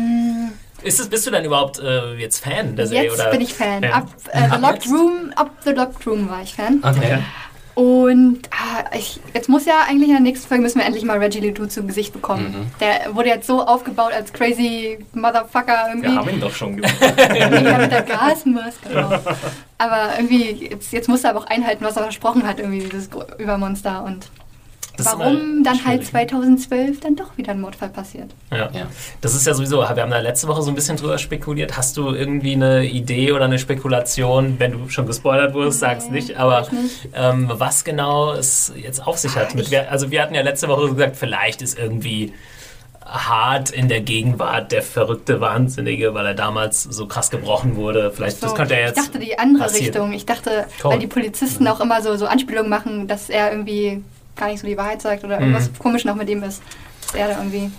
es, bist du denn überhaupt äh, jetzt Fan der Serie? Jetzt oder? bin ich Fan. Ja. Ab äh, The Locked? Room, ab The Locked Room war ich Fan. Okay. Und ah, ich, jetzt muss ja eigentlich in der nächsten Folge müssen wir endlich mal Reggie Ledoux zu Gesicht bekommen. Der wurde jetzt so aufgebaut als crazy Motherfucker irgendwie. wir haben ihn doch schon gemacht. Ja, mit der Gasmaske. Genau. Aber irgendwie, jetzt, jetzt muss er aber auch einhalten, was er versprochen hat, irgendwie dieses Übermonster. Und Das warum dann halt schwierig, ne? 2012 dann doch wieder ein Mordfall passiert. Ja. Ja. Das ist ja sowieso, wir haben da letzte Woche so ein bisschen drüber spekuliert. Hast du irgendwie eine Idee oder eine Spekulation, wenn du schon gespoilert wurdest, sag's nicht, aber nicht. ähm, was genau es jetzt auf sich hat? Mit, also wir hatten ja letzte Woche gesagt, vielleicht ist irgendwie hart in der Gegenwart der verrückte Wahnsinnige, weil er damals so krass gebrochen wurde. Vielleicht das So, könnte er ich jetzt. dachte die andere passieren. Richtung. Ich dachte, Toll. weil die Polizisten auch immer so, so Anspielungen machen, dass er irgendwie gar nicht so die Wahrheit sagt oder irgendwas Mhm. komisch noch mit ihm ist. Dass er da irgendwie.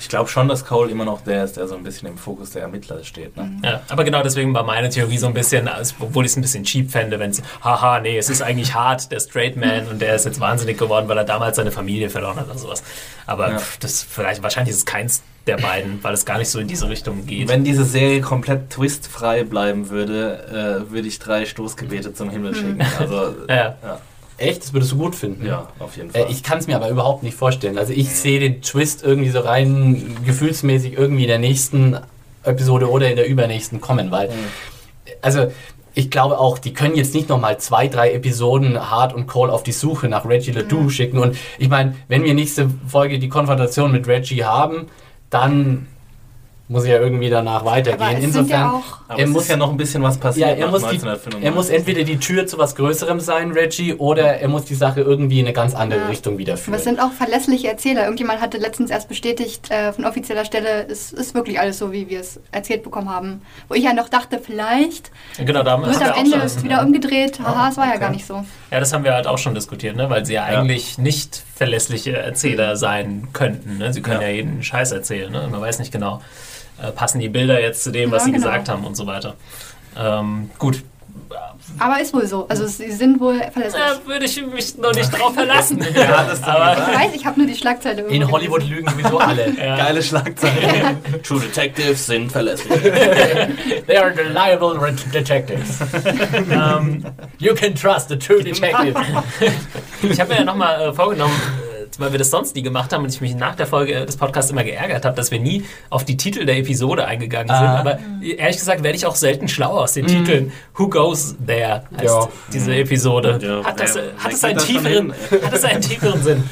Ich glaube schon, dass Cole immer noch der ist, der so ein bisschen im Fokus der Ermittler steht. Ne? Ja, aber genau deswegen war meine Theorie so ein bisschen, obwohl ich es ein bisschen cheap fände, wenn es, haha, nee, es ist eigentlich hart, der Straight Man und der ist jetzt wahnsinnig geworden, weil er damals seine Familie verloren hat oder sowas. Aber Ja. pff, das vielleicht, wahrscheinlich ist es keins der beiden, weil es gar nicht so in diese Richtung geht. Wenn diese Serie komplett twistfrei bleiben würde, äh, würde ich drei Stoßgebete zum Himmel schicken. Also, ja. ja, Echt? Das würdest du gut finden? ja, auf jeden Fall. Äh, ich kann es mir aber überhaupt nicht vorstellen. Also ich sehe den Twist irgendwie so rein gefühlsmäßig irgendwie in der nächsten Episode oder in der übernächsten kommen, weil also ich glaube auch, die können jetzt nicht nochmal zwei, drei Episoden Hard und Cole auf die Suche nach Reggie Ledoux schicken. Und ich meine, wenn wir nächste Folge die Konfrontation mit Reggie haben, dann muss ja irgendwie danach weitergehen. Aber es sind Insofern, ja auch. Aber er es muss- ja noch ein bisschen was ja, passieren. er nach muss, die, 1995. er muss entweder die Tür zu was Größerem sein, Reggie, oder er muss die Sache irgendwie in eine ganz andere Ja. Richtung wieder führen. Aber es sind auch verlässliche Erzähler. Irgendjemand hatte letztens erst bestätigt, äh, von offizieller Stelle, es ist wirklich alles so, wie wir es erzählt bekommen haben. Wo ich ja noch dachte, vielleicht Genau, da haben wird wir am auch Ende schon- wieder umgedreht. Haha, es war ja okay. gar nicht so. Ja, das haben wir halt auch schon diskutiert, ne? weil sie ja, eigentlich nicht verlässliche Erzähler sein könnten. Ne? Sie können ja. Ja. jeden Scheiß erzählen. Ne? Man weiß nicht genau, äh, passen die Bilder jetzt zu dem, was Ja, sie genau. gesagt haben und so weiter. Ähm, gut, Aber ist wohl so. Also sie sind wohl verlässlich. da würde ich mich noch nicht drauf verlassen. Ja, das Aber Ich weiß, ich habe nur die Schlagzeile In Hollywood gelesen. lügen sowieso alle. Ja. Geile Schlagzeile. True Detectives sind verlässlich. They are reliable re- detectives. ähm, You can trust the true detective. ich habe mir ja nochmal äh, vorgenommen, weil wir das sonst nie gemacht haben und ich mich nach der Folge äh, des Podcasts immer geärgert habe, dass wir nie auf die Titel der Episode eingegangen sind. Ah. Aber äh, ehrlich gesagt werde ich auch selten schlauer aus den Titeln. Who Goes There heißt Ja. diese Episode. Ja, hat, das, äh, wer hat, es einen tieferen, hat es einen tieferen Sinn?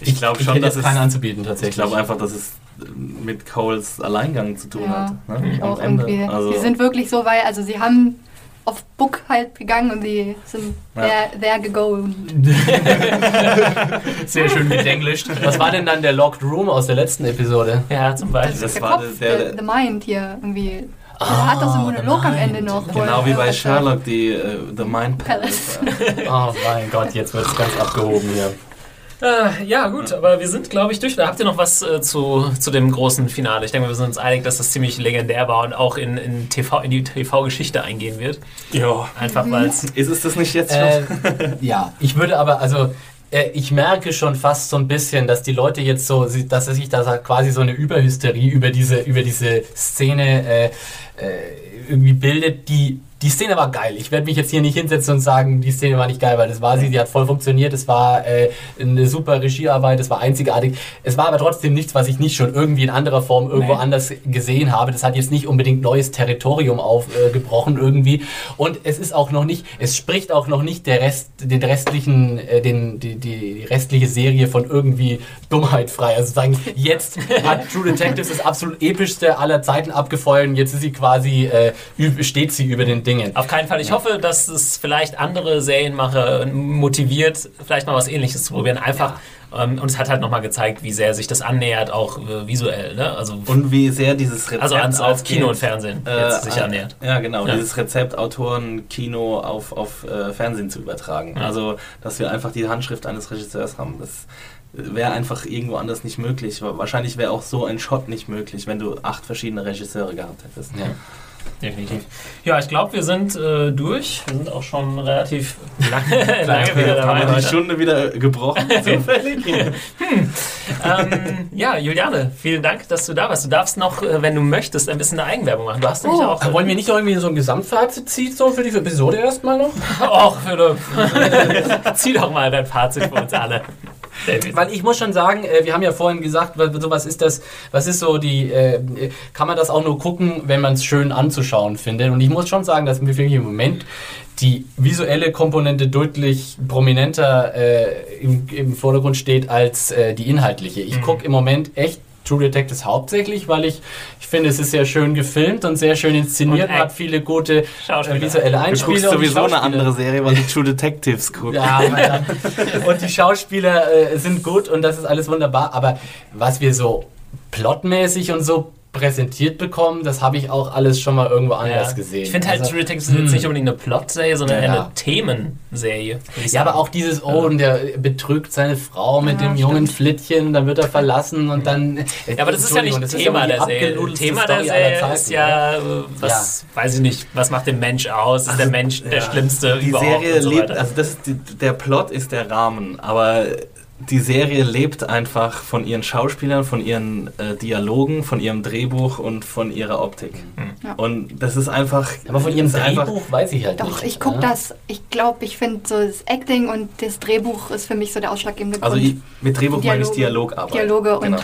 Ich glaube Ich schon, dass es. keinen anzubieten Ich tatsächlich. glaube einfach, dass es mit Coles Alleingang zu tun Ja, hat. Ne? auch Am Ende. irgendwie. Also, sie sind wirklich so weit, also sie haben auf Book halt gegangen und sie sind Ja. there, there gegangen. Sehr schön gedenglischt. Was war denn dann der Locked Room aus der letzten Episode? Ja, zum Beispiel. Das der war Kopf, der- der, the Mind hier irgendwie. er hat doch so einen Monolog am. Ende noch. genau wie bei. Sherlock, die äh, The Mind Palace. Oh mein Gott, jetzt wird es ganz abgehoben hier. Äh, ja, gut, aber wir sind, glaube ich, durch. Da habt ihr noch was äh, zu, zu dem großen Finale? Ich denke, wir sind uns einig, dass das ziemlich legendär war und auch in, in, TV, in die TV-Geschichte eingehen wird. Ja. Einfach weil es. Ist es das nicht jetzt schon? Äh, ja, ich würde aber, also, äh, ich merke schon fast so ein bisschen, dass die Leute jetzt so, dass sich da quasi so eine Überhysterie über diese, über diese Szene äh, äh, irgendwie bildet, die. Die Szene war geil. Ich werde mich jetzt hier nicht hinsetzen und sagen, die Szene war nicht geil, weil das war sie, die hat voll funktioniert, es war äh, eine super Regiearbeit, es war einzigartig. Es war aber trotzdem nichts, was ich nicht schon irgendwie in anderer Form irgendwo Nee. anders gesehen habe. Das hat jetzt nicht unbedingt neues Territorium aufgebrochen irgendwie. Und es ist auch noch nicht, es spricht auch noch nicht der Rest, den restlichen, äh, den, die, die, restliche Serie von irgendwie Dummheit frei. Also sagen, jetzt hat True Detectives das absolut epischste aller Zeiten abgefeuert. Jetzt ist sie quasi, äh, steht sie über den Dingen. Auf keinen Fall. Ich hoffe, dass es vielleicht andere Serienmacher motiviert, vielleicht mal was ähnliches zu probieren. Einfach. Ähm, und es hat halt nochmal gezeigt, wie sehr sich das annähert, auch äh, visuell. Ne? Also, Und wie sehr dieses Rezept also ans, auf Kino und Fernsehen jetzt äh, sich annähert. Ja, genau. Ja. Dieses Rezept Autoren Kino auf, auf äh, Fernsehen zu übertragen. Ja. Also, dass wir einfach die Handschrift eines Regisseurs haben. Das wäre einfach irgendwo anders nicht möglich. Wahrscheinlich wäre auch so ein Shot nicht möglich, wenn du acht verschiedene Regisseure gehabt hättest. Ja. Definitiv. Ja, ich glaube, wir sind äh, durch. Wir sind auch schon relativ lange, lange wieder Haben wir dabei. die Stunde wieder gebrochen? Zufällig? ähm, ja, Juliane, vielen Dank, dass du da warst. Du darfst noch, äh, wenn du möchtest, ein bisschen eine Eigenwerbung machen. Du hast nämlich Oh. auch. Wollen wir nicht irgendwie so ein Gesamtfazit ziehen, so für diese Episode erstmal noch? Och, Philipp. Zieh doch mal dein Fazit für uns alle. Weil ich muss schon sagen, äh, wir haben ja vorhin gesagt, was, so was ist das, was ist so die, äh, kann man das auch nur gucken, wenn man es schön anzuschauen findet. Und ich muss schon sagen, dass mir im Moment die visuelle Komponente deutlich prominenter äh, im, im Vordergrund steht als äh, die inhaltliche. Ich Mhm. gucke im Moment echt True Detectives hauptsächlich, weil ich, ich finde, es ist sehr schön gefilmt und sehr schön inszeniert Und hat viele gute äh, visuelle Du Einspieler. guckst sowieso eine andere Serie, weil du True Detectives guckst. ja, und die Schauspieler äh, sind gut und das ist alles wunderbar. Aber was wir so plotmäßig und so präsentiert bekommen, das habe ich auch alles schon mal irgendwo anders Ja. gesehen. Ich finde halt, Also- True Detective ist jetzt nicht unbedingt eine Plot-Serie, sondern Ja. eine Themenserie. Ja, aber auch dieses, oh, und der betrügt seine Frau mit Ja, dem jungen stimmt. Flittchen, dann wird er verlassen und dann. Ja, aber das ist ja nicht Thema der Serie. Thema der Serie ist ja, äh, was, weiß ich nicht, was macht den Mensch aus? Ist der Mensch der Schlimmste Die überhaupt? Serie und so lebt, also das ist die, der Plot ist der Rahmen, aber die Serie lebt einfach von ihren Schauspielern, von ihren äh, Dialogen, von ihrem Drehbuch und von ihrer Optik. Ja. Und das ist einfach. Aber von ihrem Drehbuch weiß ich halt nicht. Doch, ich gucke ja. das. Ich glaube, ich finde so das Acting und das Drehbuch ist für mich so der ausschlaggebende Grund. Also ich, mit Drehbuch meine ich Dialoge- Dialogarbeit. Dialoge und Genau.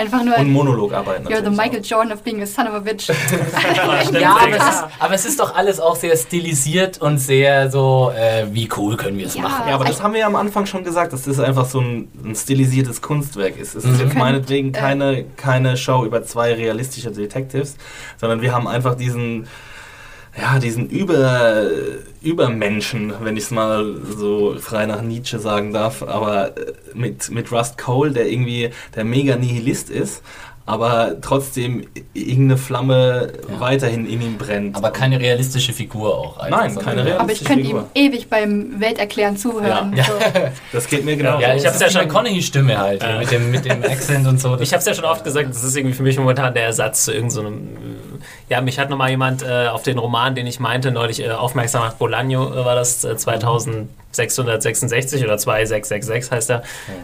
Einfach nur Und Monologarbeit You're the Michael auch. Jordan of being a son of a bitch. Ja, aber es, ist, aber es ist doch alles auch sehr stilisiert und sehr so, äh, wie cool können wir es Ja. machen. Ja, aber das Ich- haben wir ja am Anfang schon gesagt, dass das einfach so ein, ein stilisiertes Kunstwerk ist. Es ist Mhm. jetzt meinetwegen Äh. keine, keine Show über zwei realistische Detectives, sondern wir haben einfach diesen, ja, diesen Über, Übermenschen, wenn ich es mal so frei nach Nietzsche sagen darf, aber äh, mit, mit Rust Cole, der irgendwie der mega Nihilist ist, aber trotzdem irgendeine Flamme Ja. weiterhin in ihm brennt. Aber keine realistische Figur auch. einfach, Nein, keine realistische Aber ich könnte ihm Figur. ewig beim Welterklären zuhören. Ja. So. Das geht mir genau. Ja, ich habe hab's ja schon McConaughey-Stimme halt, Ja. mit, dem, mit dem Accent und so. Ich habe es ja schon oft gesagt, das ist irgendwie für mich momentan der Ersatz zu irgendeinem. So äh, ja, mich hat nochmal jemand äh, auf den Roman, den ich meinte, neulich äh, aufmerksam gemacht. Bolaño äh, war das äh, 2666 oder 2666 heißt er.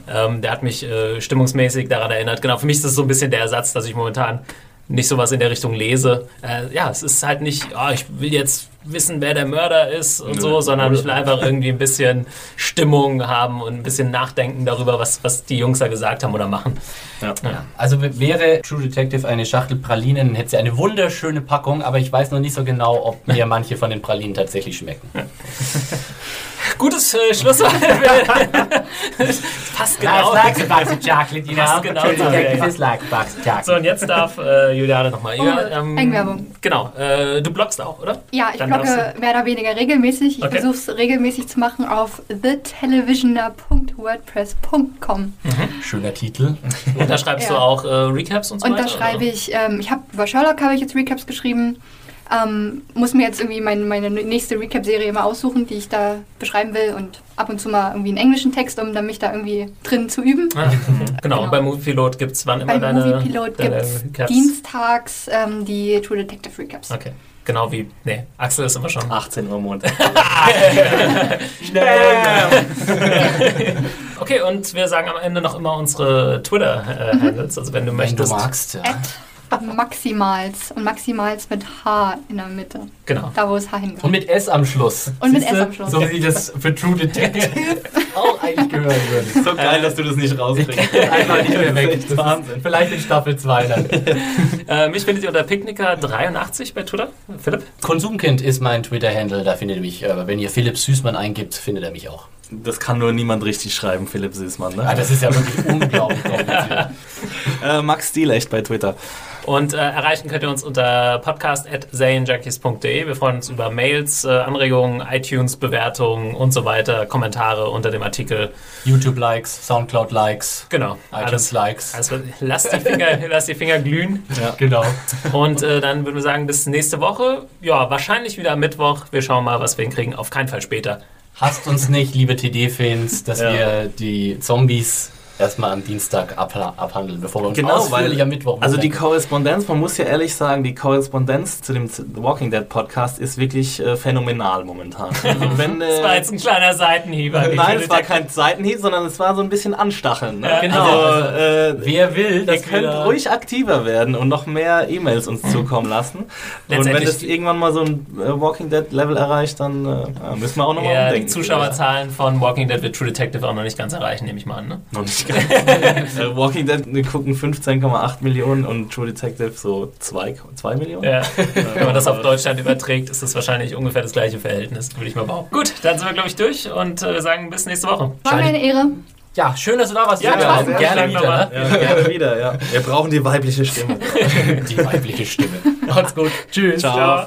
Ähm, der hat mich äh, stimmungsmäßig daran erinnert. Genau, für mich ist das so ein bisschen der Ersatz, dass ich momentan nicht sowas in der Richtung lese. Äh, ja, es ist halt nicht, oh, ich will jetzt wissen, wer der Mörder ist und Nö. so, sondern ich will einfach irgendwie ein bisschen Stimmung haben und ein bisschen nachdenken darüber, was, was die Jungs da gesagt haben oder machen. Ja. Ja. Also wäre True Detective eine Schachtel Pralinen, hätte sie eine wunderschöne Packung, aber ich weiß noch nicht so genau, ob mir manche von den Pralinen tatsächlich schmecken. Gutes äh, Schlusswort. Das passt genau. box of chocolate, you Passt genau True Detective is like of So, und jetzt darf äh, Juliane nochmal. Oh, Eigenwerbung. Genau. Äh, du bloggst auch, oder? Ja, ich Dann blogge mehr oder weniger regelmäßig. Ich Okay. versuche es regelmäßig zu machen auf thetelevisioner.wordpress.com. Schöner Titel. Und da schreibst Ja. du auch äh, Recaps und so Und weiter? da schreibe ich, ähm, ich habe über Sherlock habe ich jetzt Recaps geschrieben. Ähm, muss mir jetzt irgendwie mein, meine nächste Recap-Serie mal aussuchen, die ich da beschreiben will und ab und zu mal irgendwie einen englischen Text, um dann mich da irgendwie drin zu üben. Ah, genau. Genau. Und bei Moviepilot gibt es wann immer Beim deine, Movie Pilot deine gibt es dienstags ähm, die True Detective Recaps. Okay. Genau wie, nee, Axel ist immer schon. 18 Uhr Montag. Okay, und wir sagen am Ende noch immer unsere Twitter-Handles. Also wenn du Wenn möchtest. du magst, ja. At maximals und maximals mit H in der Mitte. Genau. Da, wo es H hingehört. Und mit S am Schluss. Und mit Siehste? S am Schluss. So wie das für True Detective auch eigentlich gehören würde. So geil, dass du das nicht rauskriegst. Einfach nicht mehr weg. Das ist Wahnsinn. Vielleicht in Staffel 2 dann. Äh, mich findet ihr unter Picknicker83 bei Twitter. Philipp? Konsumkind ist mein Twitter-Handle, da findet ihr mich. äh, Wenn ihr Philipp Süßmann eingibt, findet er mich auch. Das kann nur niemand richtig schreiben, Philipp Süßmann. Ah, Ne? das ist ja wirklich unglaublich kompliziert. Äh, Max Stiel echt bei Twitter. Und äh, erreichen könnt ihr uns unter podcast.zayenjunkies.de. Wir freuen uns über Mails, äh, Anregungen, iTunes-Bewertungen und so weiter, Kommentare unter dem Artikel. YouTube-Likes, Soundcloud-Likes, Genau. Alles, iTunes-Likes. also lasst die Finger, lasst die Finger glühen. Genau. Und äh, dann würden wir sagen, bis nächste Woche. Ja, wahrscheinlich wieder am Mittwoch. Wir schauen mal, was wir hinkriegen. Auf keinen Fall später. Hasst uns nicht, liebe TD-Fans, dass Ja. wir die Zombies erstmal am Dienstag abha abhandeln, bevor wir uns Genau, weil am Mittwoch also die. Korrespondenz, man muss ja ehrlich sagen, die Korrespondenz zu dem The Walking Dead Podcast ist wirklich äh, phänomenal momentan. Also wenn, Das war äh, jetzt ein kleiner Seitenhieb. die nein, es war kein Seitenhieb, sondern es war so ein bisschen Anstacheln. Ne? Ja, genau. Also, äh, Wer will, Ihr dass könnt wir ruhig aktiver werden und noch mehr E-Mails uns zukommen lassen. Und wenn es irgendwann mal so ein äh, Walking Dead Level erreicht, dann äh, müssen wir auch nochmal Ja, die umdenken. Zuschauerzahlen von Walking Dead wird True Detective auch noch nicht ganz erreichen, nehme ich mal an. Ne? Noch nicht ganz. äh, Walking Dead, wir gucken 15,8 Millionen und True Detective so 2, 2 Millionen. Ja. Wenn man das auf Deutschland überträgt, ist das wahrscheinlich ungefähr das gleiche Verhältnis, würde ich mal behaupten. Gut, dann sind wir, glaube ich, durch und äh, wir sagen bis nächste Woche. War mir eine Ehre. Ja, schön, dass du da warst. Ja, sehr gerne schön wieder. nochmal. Ja, gerne wieder, ja. Wir brauchen die weibliche Stimme. Die weibliche Stimme. Macht's gut. Tschüss. Ciao.